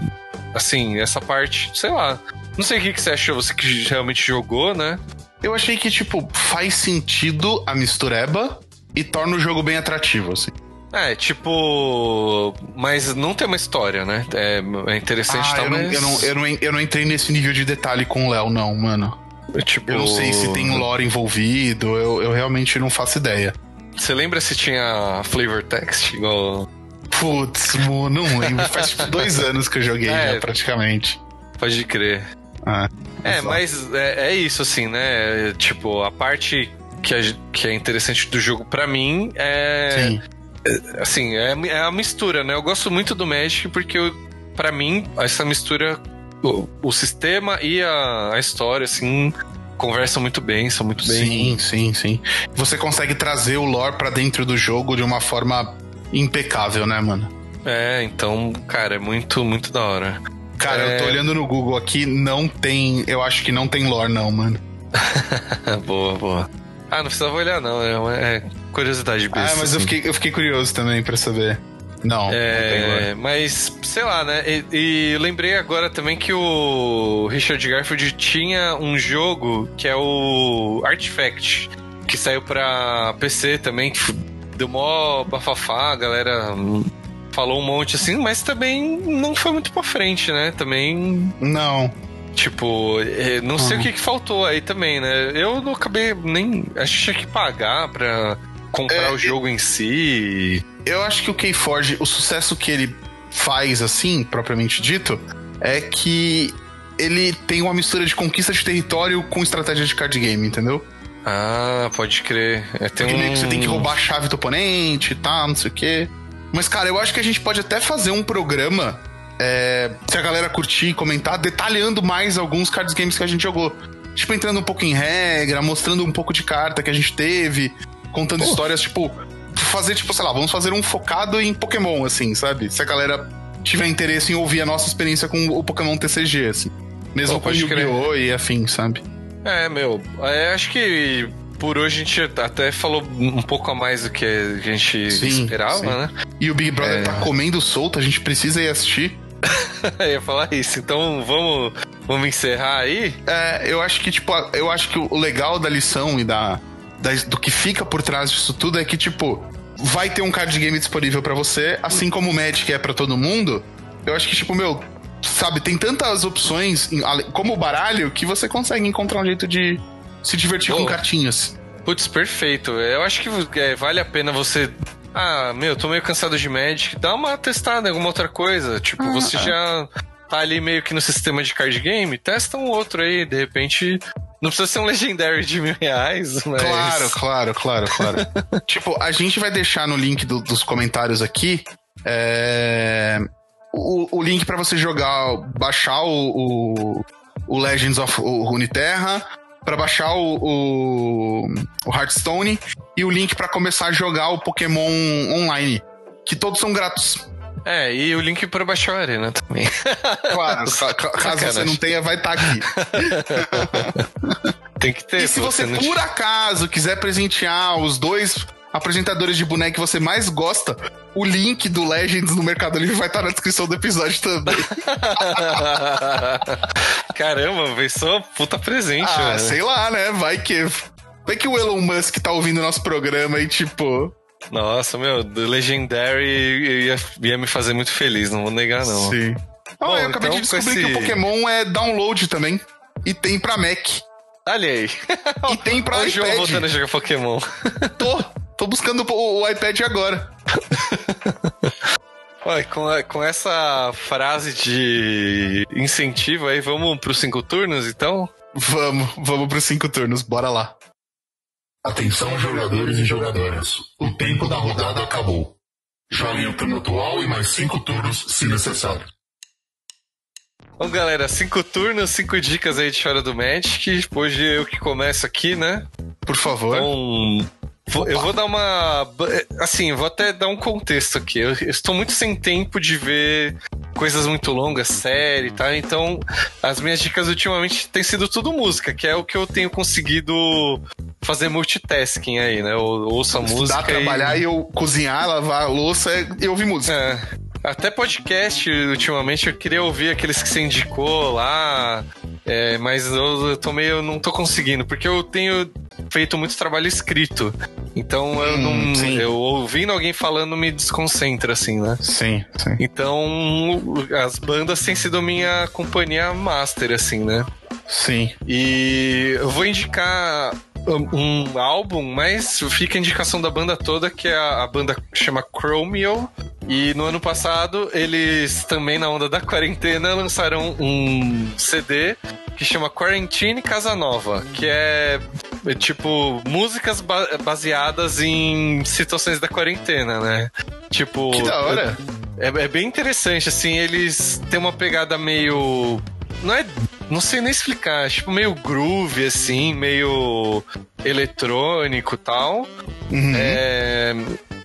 Assim, essa parte, sei lá. Não sei o que, que você achou, você que realmente jogou, né? Eu achei que, tipo, faz sentido a mistureba, e torna o jogo bem atrativo, assim. É, tipo. Mas não tem uma história, né? É, é interessante ah, tal, eu, não, eu, não, eu, não, eu não entrei nesse nível de detalhe com o Léo, não, mano. Tipo... Eu não sei se tem lore envolvido, eu, eu realmente não faço ideia. Você lembra se tinha flavor text igual. Putz, não lembro. *laughs* Faz tipo dois anos que eu joguei é, já, praticamente. Pode crer. Ah, é, mas é, é, isso, assim, né? Tipo, a parte que é, que é interessante do jogo para mim é. Sim. É, assim, é, é a mistura, né? Eu gosto muito do Magic porque, para mim, essa mistura, o, o sistema e a, a história, assim, conversam muito bem, são muito bem. Sim, sim, sim. Você consegue trazer o lore para dentro do jogo de uma forma impecável, né, mano? É, então, cara, é muito, muito da hora. Cara, é... eu tô é. olhando no Google aqui, não tem. Eu acho que não tem lore, não, mano. *laughs* boa, boa. Ah, não precisava olhar, não. É, é curiosidade besta. Ah, mas assim. eu, fiquei, eu fiquei curioso também pra saber. Não. É, não mas, sei lá, né? E, e, lembrei agora também que o Richard Garfield tinha um jogo que é o Artifact, que saiu pra PC também, que deu mó bafafá, a galera falou um monte assim, mas também não foi muito pra frente, né? Também. Não. Tipo, é, não sei o que, que faltou aí também, né? Eu não acabei nem. Acho que tinha que pagar pra comprar é, o jogo em si. Eu acho que o Keyforge, o sucesso que ele faz, assim, propriamente dito, é que ele tem uma mistura de conquista de território com estratégia de card game, entendeu? Ah, pode crer. É, tem um... você tem que roubar a chave do oponente e tá, tal, não sei o quê. Mas, cara, eu acho que a gente pode até fazer um programa é, se a galera curtir, comentar, detalhando mais alguns cards games que a gente jogou. Tipo, entrando um pouco em regra, mostrando um pouco de carta que a gente teve, contando Pô. histórias, tipo, fazer, tipo, sei lá, vamos fazer um focado em Pokémon, assim, sabe? Se a galera tiver interesse em ouvir a nossa experiência com o Pokémon TCG, assim. Mesmo Pô, com o Yu-Gi-Oh! e afim, sabe? É, meu, é, acho que por hoje a gente até falou um pouco a mais do que a gente sim, esperava, sim. né? E o Big Brother é... tá comendo solto, a gente precisa ir assistir. *laughs* eu ia falar isso. Então vamos, vamos encerrar aí? É, eu acho que, tipo, eu acho que o legal da lição e da do que fica por trás disso tudo é que, tipo, vai ter um card game disponível para você, assim como o Magic é para todo mundo. Eu acho que, tipo, meu, sabe, tem tantas opções, como o baralho, que você consegue encontrar um jeito de se divertir oh. com cartinhas. Putz, perfeito. Eu acho que é, vale a pena você ah, meu, tô meio cansado de Magic. Dá uma testada em alguma outra coisa. Tipo, ah, você já tá ali meio que no sistema de card game, testa um outro aí, de repente. Não precisa ser um Legendary de mil reais, mas. Claro, claro, claro, claro. *laughs* tipo, a gente vai deixar no link do, dos comentários aqui. É... O, o link para você jogar, baixar o, o, o Legends of Runeterra, para baixar o, o, o, Hearthstone e o link para começar a jogar o Pokémon online, que todos são grátis. É, e o link para baixar a arena também. Claro, *laughs* caso você não tenha, vai estar tá aqui. *laughs* Tem que ter. E se você, você por acaso quiser presentear os dois apresentadores de boneco que você mais gosta, o link do Legends no Mercado Livre vai estar na descrição do episódio também. *laughs* Caramba, veio só puta presente, Ah, né? sei lá, né? Vai que. Vai que o Elon Musk tá ouvindo nosso programa e, tipo. Nossa, meu, do Legendary ia, ia me fazer muito feliz, não vou negar, não. Sim. Bom, eu acabei então, de descobrir esse... que o Pokémon é download também. E tem pra Mac. Olha aí. E tem pra Hoje iPad. voltando a jogar Pokémon. Tô. Tô buscando o, o iPad agora. Olha, com, com essa frase de incentivo aí, vamos pros cinco turnos, então? Vamos, vamos pros cinco turnos, bora lá. Atenção, jogadores e jogadoras. O tempo da rodada acabou. Joguem o turno atual e mais cinco turnos, se necessário. Bom, galera, cinco turnos, cinco dicas aí de Chora do Magic. Hoje eu que começo aqui, né? Por favor. Então, eu vou dar uma. Assim, vou até dar um contexto aqui. Eu estou muito sem tempo de ver coisas muito longas, série, tá? Então, as minhas dicas ultimamente têm sido tudo música, que é o que eu tenho conseguido fazer multitasking aí, né? Eu ouço a música. Dá trabalhar e... e eu cozinhar, lavar a louça e ouvir música. É. Até podcast, ultimamente, eu queria ouvir aqueles que você indicou lá, é, mas eu, eu tô meio. não tô conseguindo, porque eu tenho feito muito trabalho escrito. Então eu hum, não. Eu ouvindo alguém falando me desconcentra, assim, né? Sim, sim. Então as bandas têm sido minha companhia master, assim, né? Sim. E eu vou indicar um álbum, mas fica a indicação da banda toda, que é a, a banda chama Chromio. E no ano passado, eles também, na onda da quarentena, lançaram um CD que chama Quarantine Casa Nova, que é, é tipo músicas ba baseadas em situações da quarentena, né? Tipo. Que da hora! É, é bem interessante, assim, eles têm uma pegada meio. Não é não sei nem explicar, tipo meio groove, assim, meio eletrônico tal. Uhum. É,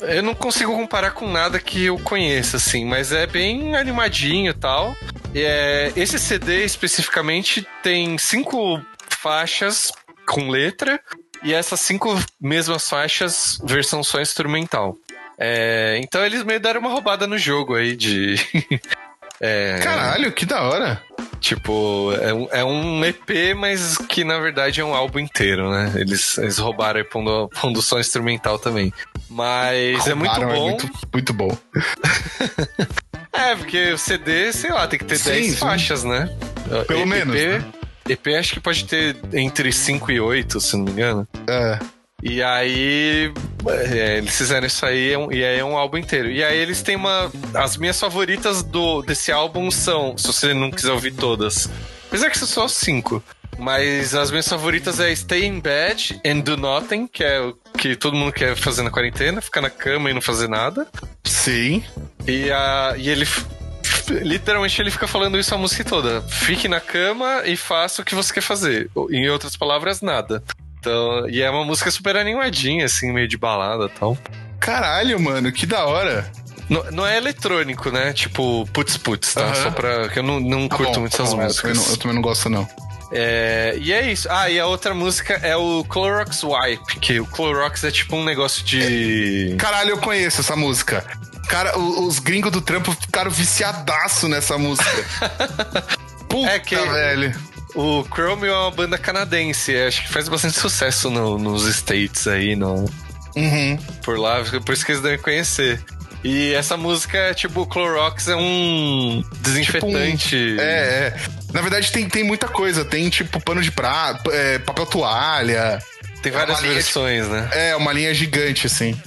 eu não consigo comparar com nada que eu conheça, assim, mas é bem animadinho e tal. É, esse CD especificamente tem cinco faixas com letra e essas cinco mesmas faixas versão só instrumental. É, então eles meio deram uma roubada no jogo aí de. *laughs* é, Caralho, que da hora! Tipo, é um, é um EP, mas que na verdade é um álbum inteiro, né? Eles, eles roubaram aí pondo, *laughs* som instrumental também. Mas é roubaram, é muito bom. É muito, muito bom. *laughs* é, porque o CD, sei lá, tem que ter sim, 10 sim. faixas, né? Pelo EP, menos. Né? EP acho que pode ter entre 5 e 8, se não me engano. É. E aí é, eles fizeram isso aí e aí é um álbum inteiro. E aí eles têm uma. As minhas favoritas do, desse álbum são, se você não quiser ouvir todas. Apesar que são só cinco. Mas as minhas favoritas é Stay in Bed and Do Nothing, que é o que todo mundo quer fazer na quarentena, ficar na cama e não fazer nada. Sim. E, a, e ele literalmente ele fica falando isso a música toda. Fique na cama e faça o que você quer fazer. Em outras palavras, nada. Então, e é uma música super animadinha, assim, meio de balada e tal. Caralho, mano, que da hora. Não, não é eletrônico, né? Tipo, putz putz, tá? Só pra. que eu não, não tá curto bom, muito tá essas bom, músicas. Eu também, não, eu também não gosto, não. É, e é isso. Ah, e a outra música é o Clorox Wipe, que o Clorox é tipo um negócio de. Caralho, eu conheço essa música. Cara, os gringos do trampo ficaram viciadaço nessa música. *laughs* Puta, é que, velho. O Chrome é uma banda canadense, acho que faz bastante sucesso no, nos States aí, no, uhum. por lá, por isso que eles devem conhecer. E essa música, tipo, Clorox é um desinfetante. Tipo um, é, é. Na verdade, tem, tem muita coisa. Tem, tipo, pano de prato, é, papel toalha. Tem várias é versões, né? É, uma linha gigante, assim. *laughs*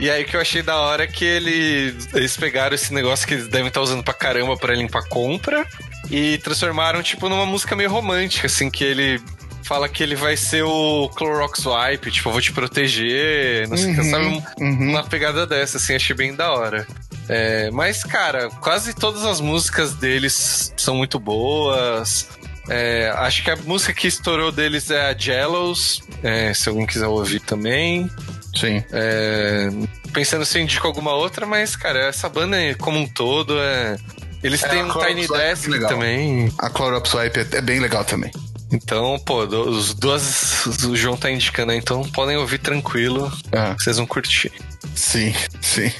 E aí o que eu achei da hora é que ele, eles pegaram esse negócio que eles devem estar usando pra caramba pra limpar compra e transformaram, tipo, numa música meio romântica, assim, que ele fala que ele vai ser o Clorox Wipe, tipo, eu vou te proteger, não sei o uhum, que, sabe? Uhum. Uma pegada dessa, assim, achei bem da hora. É, mas, cara, quase todas as músicas deles são muito boas. É, acho que a música que estourou deles é a Jellos, é, se alguém quiser ouvir também. Sim. É, pensando se eu indico alguma outra, mas, cara, essa banda como um todo é. Eles é, têm um Tiny é Desk é também. A Chlorops Swipe é, é bem legal também. Então, pô, os duas. O João tá indicando aí, então podem ouvir tranquilo. Ah. Vocês vão curtir. Sim, sim.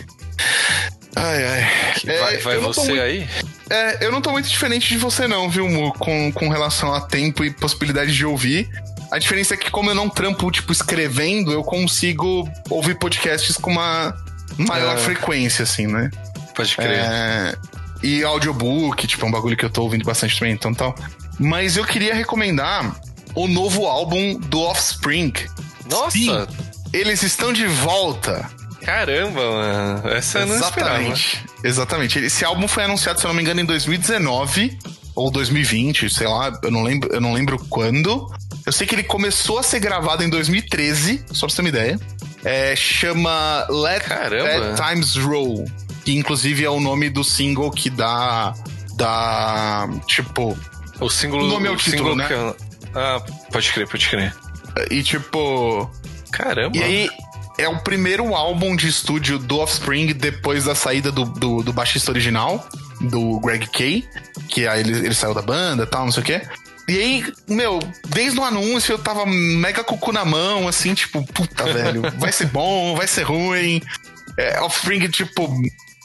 Ai, ai. É, vai, vai você muito, aí? É, eu não tô muito diferente de você, não, viu, Mu? Com, com relação a tempo e possibilidade de ouvir. A diferença é que, como eu não trampo, tipo, escrevendo, eu consigo ouvir podcasts com uma maior frequência, assim, né? Pode crer. É, e audiobook, tipo, é um bagulho que eu tô ouvindo bastante também, então tal. Mas eu queria recomendar o novo álbum do Offspring. Nossa! Sim, eles estão de volta. Caramba, mano. Essa eu não Exatamente. Exatamente. Esse álbum foi anunciado, se eu não me engano, em 2019 ou 2020, sei lá, eu não lembro, eu não lembro quando. Eu sei que ele começou a ser gravado em 2013, só pra você ter uma ideia. É, chama Let, Let Times Roll, que inclusive é o nome do single que dá dá tipo o single o nome é o, o título, né? Que... Ah, pode crer, pode crer. E tipo, caramba. E aí é o primeiro álbum de estúdio do Offspring depois da saída do, do, do baixista original, do Greg Kay, que aí ele, ele saiu da banda e tal, não sei o quê. E aí, meu, desde o anúncio eu tava mega cucu na mão, assim, tipo, puta, velho, *laughs* vai ser bom, vai ser ruim. É, Offspring, tipo,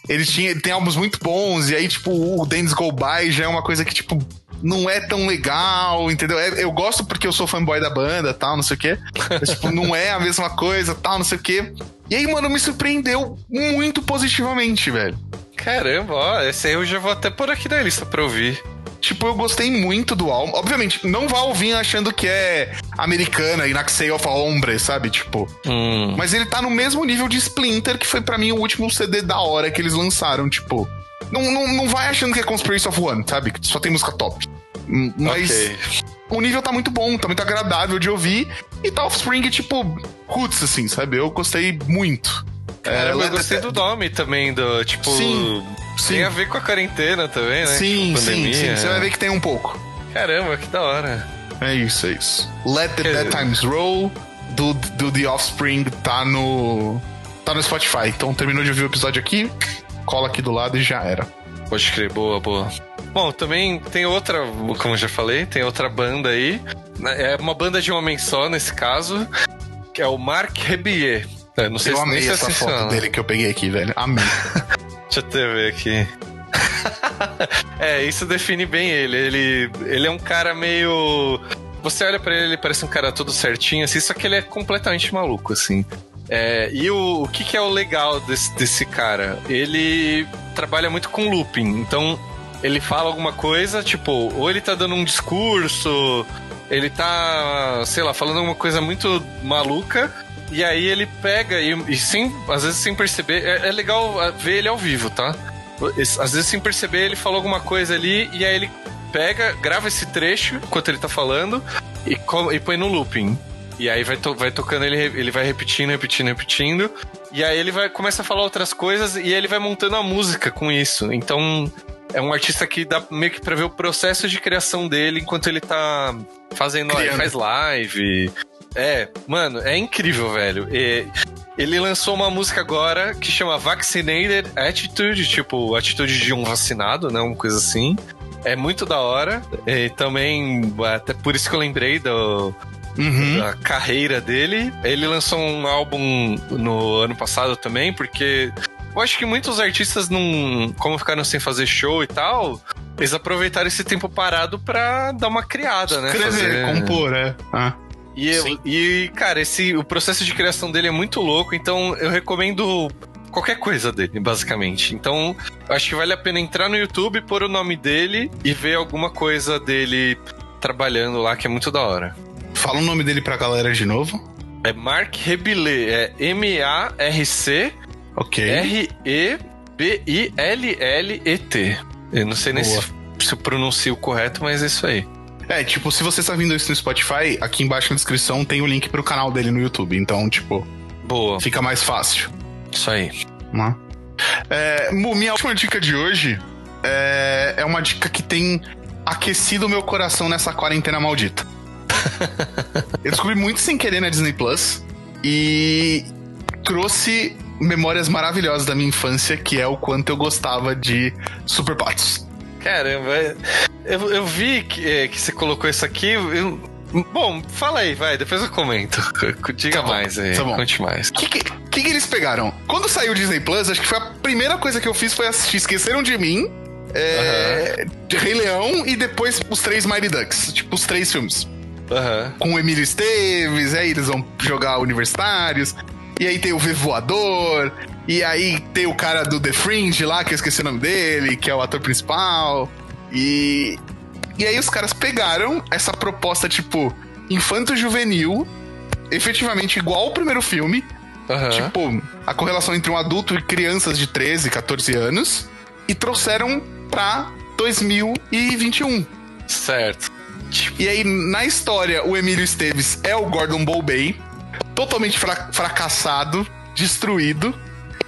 ele tinha, tem álbuns muito bons, e aí, tipo, o Dance Go By já é uma coisa que, tipo, não é tão legal, entendeu? É, eu gosto porque eu sou fanboy da banda, tal, não sei o quê. Mas, tipo, *laughs* não é a mesma coisa, tal, não sei o quê. E aí, mano, me surpreendeu muito positivamente, velho. Caramba, ó, esse aí eu já vou até por aqui na lista pra ouvir. Tipo, eu gostei muito do álbum. Obviamente, não vá ouvir achando que é americana e Naxei of a Hombre, sabe? Tipo. Hum. Mas ele tá no mesmo nível de Splinter, que foi para mim o último CD da hora que eles lançaram. Tipo, não, não, não vai achando que é Conspiracy of One, sabe? Que só tem música top. Mas okay. o nível tá muito bom, tá muito agradável de ouvir. E tá Offspring, tipo, roots, assim, sabe? Eu gostei muito. É, eu gostei do nome também, do tipo. Sim, sim. Tem a ver com a quarentena também, né? Sim, tipo, sim, sim. Você vai ver que tem um pouco. Caramba, que da hora. É isso, é isso. Let the Dead Times Roll do, do The Offspring tá no. tá no Spotify. Então terminou de ouvir o episódio aqui, cola aqui do lado e já era. Pode crer, boa, boa. Bom, também tem outra, como eu já falei, tem outra banda aí. É uma banda de um homem só, nesse caso, que é o Marc Rebillet. É, não sei eu se amei essa foto dele que eu peguei aqui, velho. Amei. *laughs* Deixa eu até ver aqui. *laughs* é, isso define bem ele. Ele, ele é um cara meio. Você olha para ele, ele parece um cara todo certinho, assim, só que ele é completamente maluco, assim. É, e o, o que, que, é o legal desse, desse cara? Ele trabalha muito com looping. Então, ele fala alguma coisa, tipo, ou ele tá dando um discurso, ele tá, sei lá, falando alguma coisa muito maluca. E aí ele pega e, e sem, às vezes sem perceber, é, é legal ver ele ao vivo, tá? Às vezes sem perceber ele falou alguma coisa ali e aí ele pega, grava esse trecho enquanto ele tá falando e, e põe no looping. E aí vai, to vai tocando, ele, ele vai repetindo, repetindo, repetindo. E aí ele vai começa a falar outras coisas e ele vai montando a música com isso. Então é um artista que dá meio que pra ver o processo de criação dele enquanto ele tá fazendo. Ele faz live. É, mano, é incrível, velho. E ele lançou uma música agora que chama Vaccinated Attitude, tipo, atitude de um vacinado, né? Uma coisa assim. É muito da hora. E também, até por isso que eu lembrei do, uhum. da carreira dele. Ele lançou um álbum no ano passado também, porque eu acho que muitos artistas não. Como ficaram sem fazer show e tal, eles aproveitaram esse tempo parado pra dar uma criada, né? Escrever, fazer... compor, é. Ah. E, eu, e, cara, esse, o processo de criação dele é muito louco, então eu recomendo qualquer coisa dele, basicamente. Então, acho que vale a pena entrar no YouTube, pôr o nome dele e ver alguma coisa dele trabalhando lá, que é muito da hora. Fala o nome dele pra galera de novo. É Mark Rebillet, é M-A-R-C R-E-B-I-L-L-E-T. Eu não sei nem se, se eu pronuncio correto, mas é isso aí. É, tipo, se você está vendo isso no Spotify, aqui embaixo na descrição tem o link pro canal dele no YouTube. Então, tipo. Boa. Fica mais fácil. Isso aí. Né? É, minha última dica de hoje é, é uma dica que tem aquecido o meu coração nessa quarentena maldita. *laughs* eu descobri muito sem querer na Disney Plus. E trouxe memórias maravilhosas da minha infância, que é o quanto eu gostava de Super Patos. Caramba, eu, eu vi que, é, que você colocou isso aqui. Eu, bom, fala aí, vai, depois eu comento. Diga tá mais aí, tá bom. conte mais. O que, que, que, eles pegaram? Quando saiu o Disney Plus, acho que foi a primeira coisa que eu fiz foi assistir Esqueceram de Mim, é, uhum. Rei Leão e depois os três Mighty Ducks. Tipo, os três filmes. Uhum. Com o Emílio Esteves, aí eles vão jogar universitários. E aí tem o V Voador. E aí tem o cara do The Fringe lá, que eu esqueci o nome dele, que é o ator principal. E. E aí os caras pegaram essa proposta, tipo, infanto-juvenil, efetivamente igual ao primeiro filme. Uhum. Tipo, a correlação entre um adulto e crianças de 13, 14 anos. E trouxeram pra 2021. Certo. E aí, na história, o Emílio Esteves é o Gordon Bombay, totalmente fra fracassado, destruído,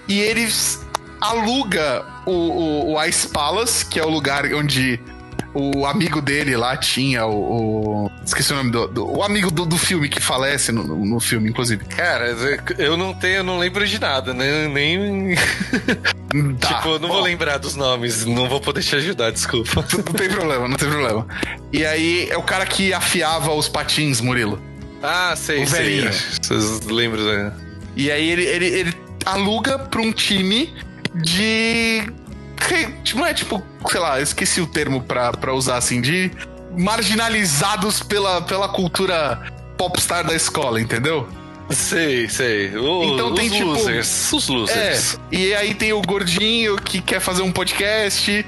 e eles aluga o, o, o, Ice Palace, que é o lugar onde o amigo dele lá tinha o. o esqueci o nome do. do o amigo do, do filme que falece no, no, filme, inclusive. Cara, eu não tenho, eu não lembro de nada, né? Nem. *laughs* Tá, tipo, eu não bom. vou lembrar dos nomes, não vou poder te ajudar, desculpa. *laughs* Não tem problema, não tem problema. E aí é o cara que afiava os patins, Murilo. Ah, sei, o sei. Vocês lembram, né? E aí ele, ele, ele aluga pra um time de não é tipo, sei lá, esqueci o termo pra, pra usar assim, de marginalizados pela, pela cultura popstar da escola, entendeu? Sei, sei. O, então tem tipo. Losers, os losers. É, e aí tem o gordinho que quer fazer um podcast.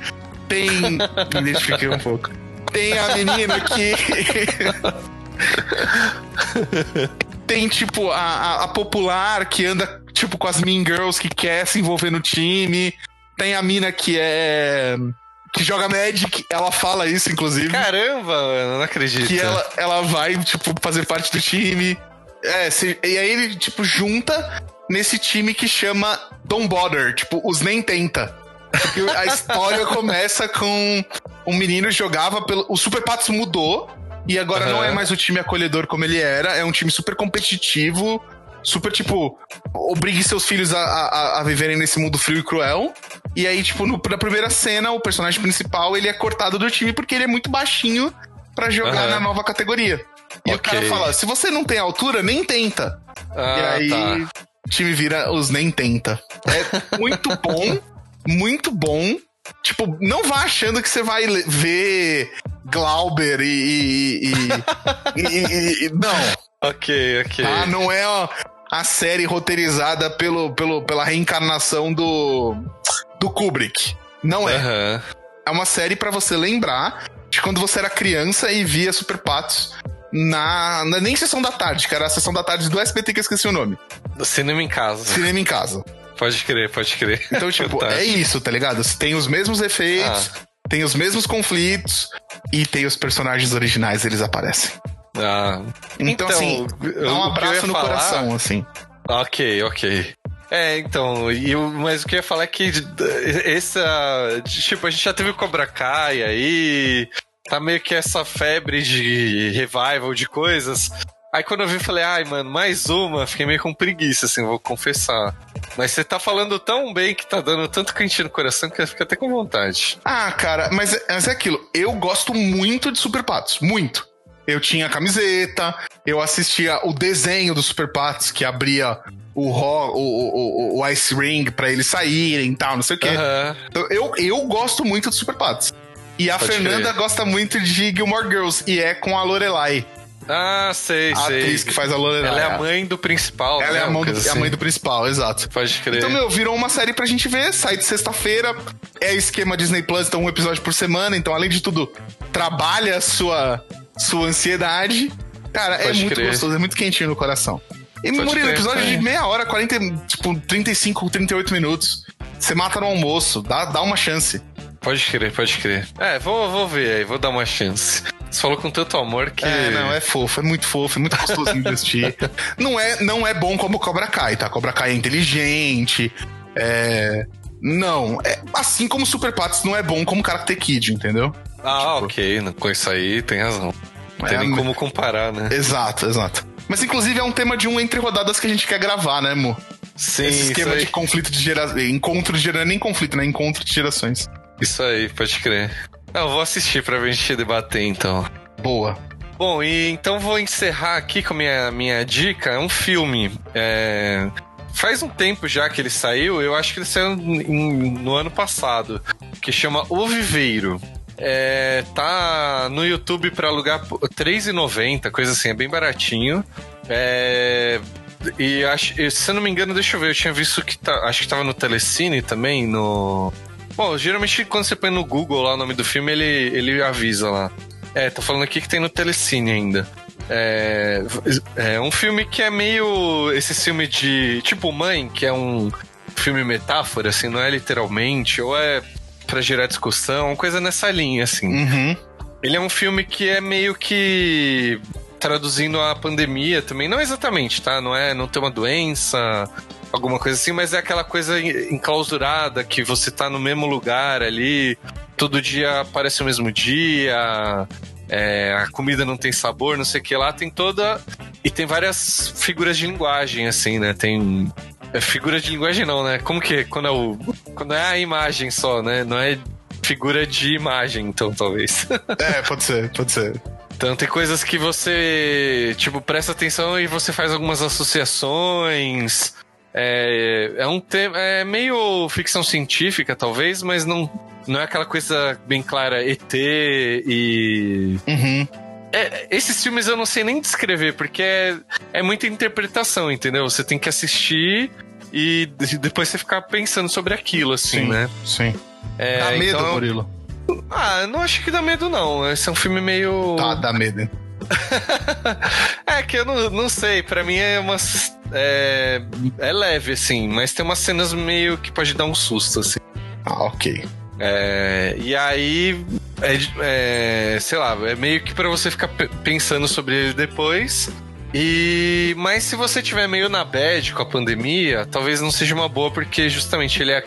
Tem. *laughs* Me identifiquei um pouco. Tem a menina que. *laughs* *laughs* tem tipo a, a, a, popular que anda tipo com as mean girls que quer se envolver no time. Tem a mina que é. Que joga Magic, ela fala isso, inclusive. Caramba, mano, não acredito. Que ela, ela vai, tipo, fazer parte do time. É, se, e aí ele, tipo, junta nesse time que chama Don't Bother, tipo, os nem tenta. Porque a história *laughs* começa com um menino jogava pelo. O Super Patos mudou. E agora uhum. não é mais o time acolhedor como ele era, é um time super competitivo, super, tipo, obrigue seus filhos a, a, a, viverem nesse mundo frio e cruel. E aí, tipo, no, na primeira cena, o personagem principal, ele é cortado do time porque ele é muito baixinho para jogar uhum. na nova categoria. E okay. o cara fala, se você não tem altura, nem tenta. Ah, e aí, tá. o time vira os nem tenta. É muito *laughs* bom, muito bom. Tipo, não vá achando que você vai ver Glauber e. e, e, e não. Ok, ok. Ah, não é ó, a série roteirizada pelo, pelo, pela reencarnação do, do Kubrick. Não é. Uhum. É uma série para você lembrar de quando você era criança e via Super Patos na, na nem sessão da tarde, que era a sessão da tarde do SBT que eu esqueci o nome. Do Cinema em Casa. Cinema em Casa. Pode crer, pode crer. Então, *laughs* tipo, é isso, tá ligado? Tem os mesmos efeitos, ah. tem os mesmos conflitos e tem os personagens originais, eles aparecem. Ah, então, então assim, dá um abraço no falar... coração, assim. Ok, ok. É, então, mas o que eu ia falar é que essa. Tipo, a gente já teve Cobra Kai aí. Tá meio que essa febre de revival de coisas. Aí quando eu vi, falei, ai, mano, mais uma, fiquei meio com preguiça, assim, vou confessar. Mas você tá falando tão bem que tá dando tanto quentinho no coração que eu fico até com vontade. Ah, cara, mas, mas é aquilo. Eu gosto muito de Super Patos. Muito. Eu tinha camiseta, eu assistia o desenho do Super Pats que abria o, o, o, o, Ice Ring pra eles saírem e tal, não sei o quê. Uhum. Então, eu, eu gosto muito do Super Pats. E a Pode Fernanda crer. gosta muito de Gilmore Girls, e é com a Lorelai. Ah, sei, a sei. atriz que faz a Lorelai. Ela é a mãe do principal. Ela né, é a, mãe do, assim. a mãe do principal, exato. Pode crer. Então, meu, virou uma série pra gente ver. Sai de sexta-feira. É esquema Disney Plus, então um episódio por semana. Então, além de tudo, trabalha a sua sua ansiedade. Cara, é Pode é muito crer. gostoso, é muito quentinho no coração. E Pode Murilo, episódio de meia hora, 40, tipo, 35, 38 minutos. Você mata no almoço, dá, dá uma chance. Pode crer, pode crer. É, vou, vou ver aí, vou dar uma chance. Você falou com tanto amor que. É, não, é fofo, é muito fofo, é muito gostoso de assistir. *laughs* não, é, não é bom como Cobra Kai, tá? Cobra Kai é inteligente. É. Não, é assim como Super Pats não é bom como Karate Kid, entendeu? Ah, tipo, ok, com isso aí tem razão. Não tem é, nem como comparar, né? Exato, exato. Mas inclusive é um tema de um entre rodadas que a gente quer gravar, né, Mo? Sim, Esse esquema de conflito de geração. Encontro de geração. Nem conflito, né? Encontro de gerações. Isso aí, pode crer. Eu vou assistir pra gente debater então. Boa. Bom, e então vou encerrar aqui com a minha, minha dica. É um filme. É... Faz um tempo já que ele saiu, eu acho que ele saiu no ano passado, que chama O Viveiro. É, tá no YouTube para alugar R$3,90, coisa assim, é bem baratinho. É, e acho, se eu não me engano, deixa eu ver, eu tinha visto que tá, acho que tava no Telecine também, no. Bom, geralmente quando você põe no Google lá o nome do filme, ele, ele avisa lá. É, tô falando aqui que tem no Telecine ainda. É, é um filme que é meio. Esse filme de. Tipo Mãe, que é um filme metáfora, assim, não é literalmente, ou é para gerar discussão, uma coisa nessa linha, assim. Uhum. Ele é um filme que é meio que traduzindo a pandemia também, não exatamente, tá? Não é não ter uma doença, alguma coisa assim, mas é aquela coisa enclausurada que você tá no mesmo lugar ali, todo dia parece o mesmo dia, é, a comida não tem sabor, não sei o que lá, tem toda. E tem várias figuras de linguagem, assim, né? Tem. É, figura de linguagem não, né? Como que quando é o. Quando é a imagem só, né? Não é figura de imagem, então, talvez. *laughs* é, pode ser, pode ser. Então tem coisas que você, tipo, presta atenção e você faz algumas associações. É, é um tema. É meio ficção científica, talvez, mas não, não é aquela coisa bem clara ET e. Uhum. É, esses filmes eu não sei nem descrever, porque é, é muita interpretação, entendeu? Você tem que assistir e depois você ficar pensando sobre aquilo, assim, sim, né? Sim. É, dá medo, então, Murilo. Ah, não acho que dá medo, não. Esse é um filme meio. Tá, dá medo. *laughs* é que eu não, não sei, para mim é umas. É, é leve, assim, mas tem umas cenas meio que pode dar um susto, assim. Ah, ok. É, e aí, é, é, sei lá, é meio que para você ficar pensando sobre ele depois. E mas se você tiver meio na bad com a pandemia, talvez não seja uma boa porque justamente ele é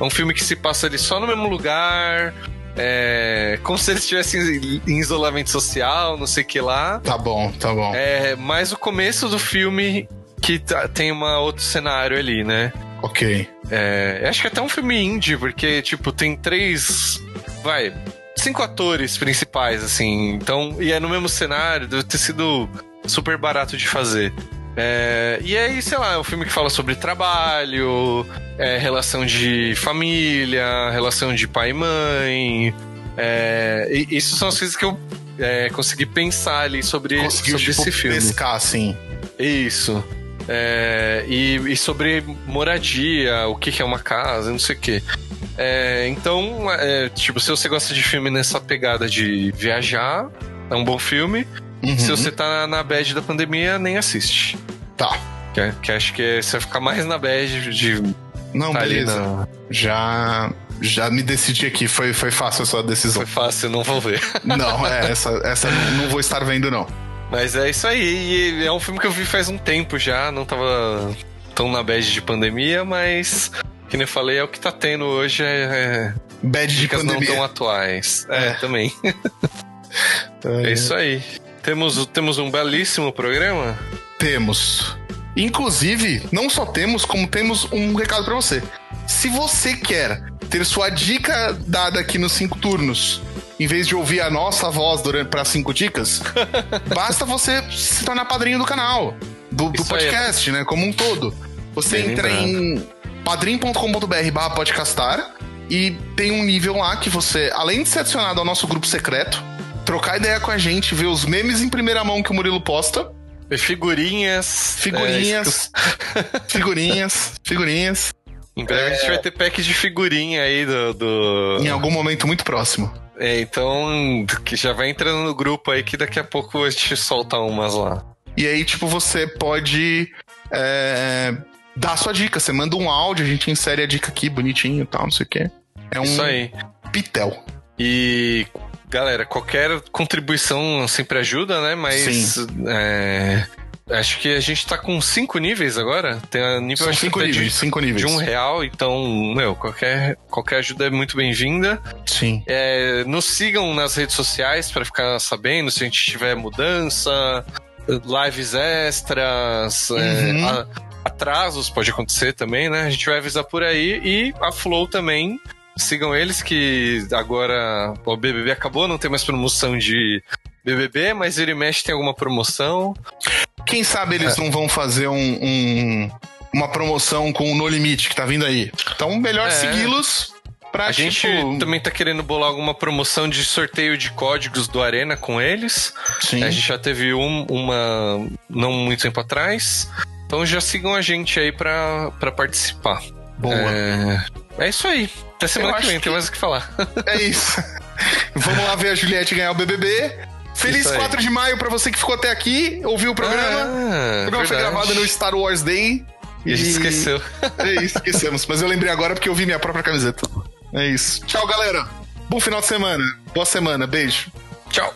um filme que se passa ali só no mesmo lugar, é, como se eles estivessem em isolamento social, não sei o que lá. Tá bom, tá bom. É, mas o começo do filme que tá, tem um outro cenário ali, né? Ok. É, acho que é até um filme indie, porque, tipo, tem três. Vai. Cinco atores principais, assim. Então, e é no mesmo cenário, deve ter sido super barato de fazer. É, e aí, sei lá, é um filme que fala sobre trabalho, é, relação de família, relação de pai e mãe. É, e isso são as coisas que eu é, consegui pensar ali sobre, Conseguiu, sobre tipo, esse filme. pescar, assim. Isso. É, e, e, sobre moradia, o que, que é uma casa, não sei o quê. É, então, é, tipo, se você gosta de filme nessa pegada de viajar, é um bom filme. Uhum. Se você tá na bad da pandemia, nem assiste. Tá. Que, que acho que você vai ficar mais na bad de. Não, tá beleza. Na... Já já me decidi aqui, foi, foi fácil a sua decisão. Foi fácil, não vou ver. *laughs* não, é, essa, essa não vou estar vendo, não. Mas é isso aí. E é um filme que eu vi faz um tempo já, não tava tão na bad de pandemia, mas que nem eu falei, é o que tá tendo hoje é, é bad de pandemia. não tão atuais. É, é também. *laughs* é isso aí. Temos, temos um belíssimo programa? Temos. Inclusive, não só temos, como temos um recado para você. Se você quer ter sua dica dada aqui nos cinco turnos em vez de ouvir a nossa voz durante para cinco dicas, *laughs* basta você se tornar padrinho do canal, do, do podcast, né? Como um todo. Você Bem entra em padrim.com.br barra podcastar e tem um nível lá que você, além de ser adicionado ao nosso grupo secreto, trocar ideia com a gente, ver os memes em primeira mão que o Murilo posta. Figurinhas. Figurinhas. É, *laughs* figurinhas. Figurinhas. Em breve é... a gente é. vai ter pack de figurinha aí do, do. Em algum momento muito próximo. É, então, que já vai entrando no grupo aí que daqui a pouco a gente solta umas lá. E aí, tipo, você pode é, dar a sua dica. Você manda um áudio, a gente insere a dica aqui bonitinho e tal, não sei o quê. É um Isso aí. pitel. E, galera, qualquer contribuição sempre ajuda, né? Mas é, Acho que a gente tá com cinco níveis agora. Tem a nível São cinco níveis, de, cinco níveis. De um real, então, meu, qualquer, qualquer ajuda é muito bem-vinda. Sim. É, nos sigam nas redes sociais para ficar sabendo se a gente tiver mudança, lives extras, é, uhum. é, a, atrasos, pode acontecer também, né? A gente vai avisar por aí e a Flow também. Sigam eles que agora o BBB acabou, não tem mais promoção de BBB, mas ele mexe tem alguma promoção. Quem sabe eles é. não vão fazer um, um, uma promoção com o No Limite que tá vindo aí. Então, melhor é. segui-los Pra, a tipo... gente também tá querendo bolar alguma promoção de sorteio de códigos do Arena com eles. Sim. A gente já teve um, uma não muito tempo atrás. Então já sigam a gente aí pra, pra participar. Boa. É, é isso aí. Até semana que vem, que... tem mais o que falar. É isso. *laughs* Vamos lá ver a Juliette ganhar o BBB. Feliz 4 de maio pra você que ficou até aqui, ouviu o programa. Ah, o programa verdade. foi gravado no Star Wars Day. E a gente esqueceu. *laughs* É isso, esquecemos. Mas eu lembrei agora porque eu vi minha própria camiseta. É isso. Tchau, galera. Bom final de semana. Boa semana. Beijo. Tchau.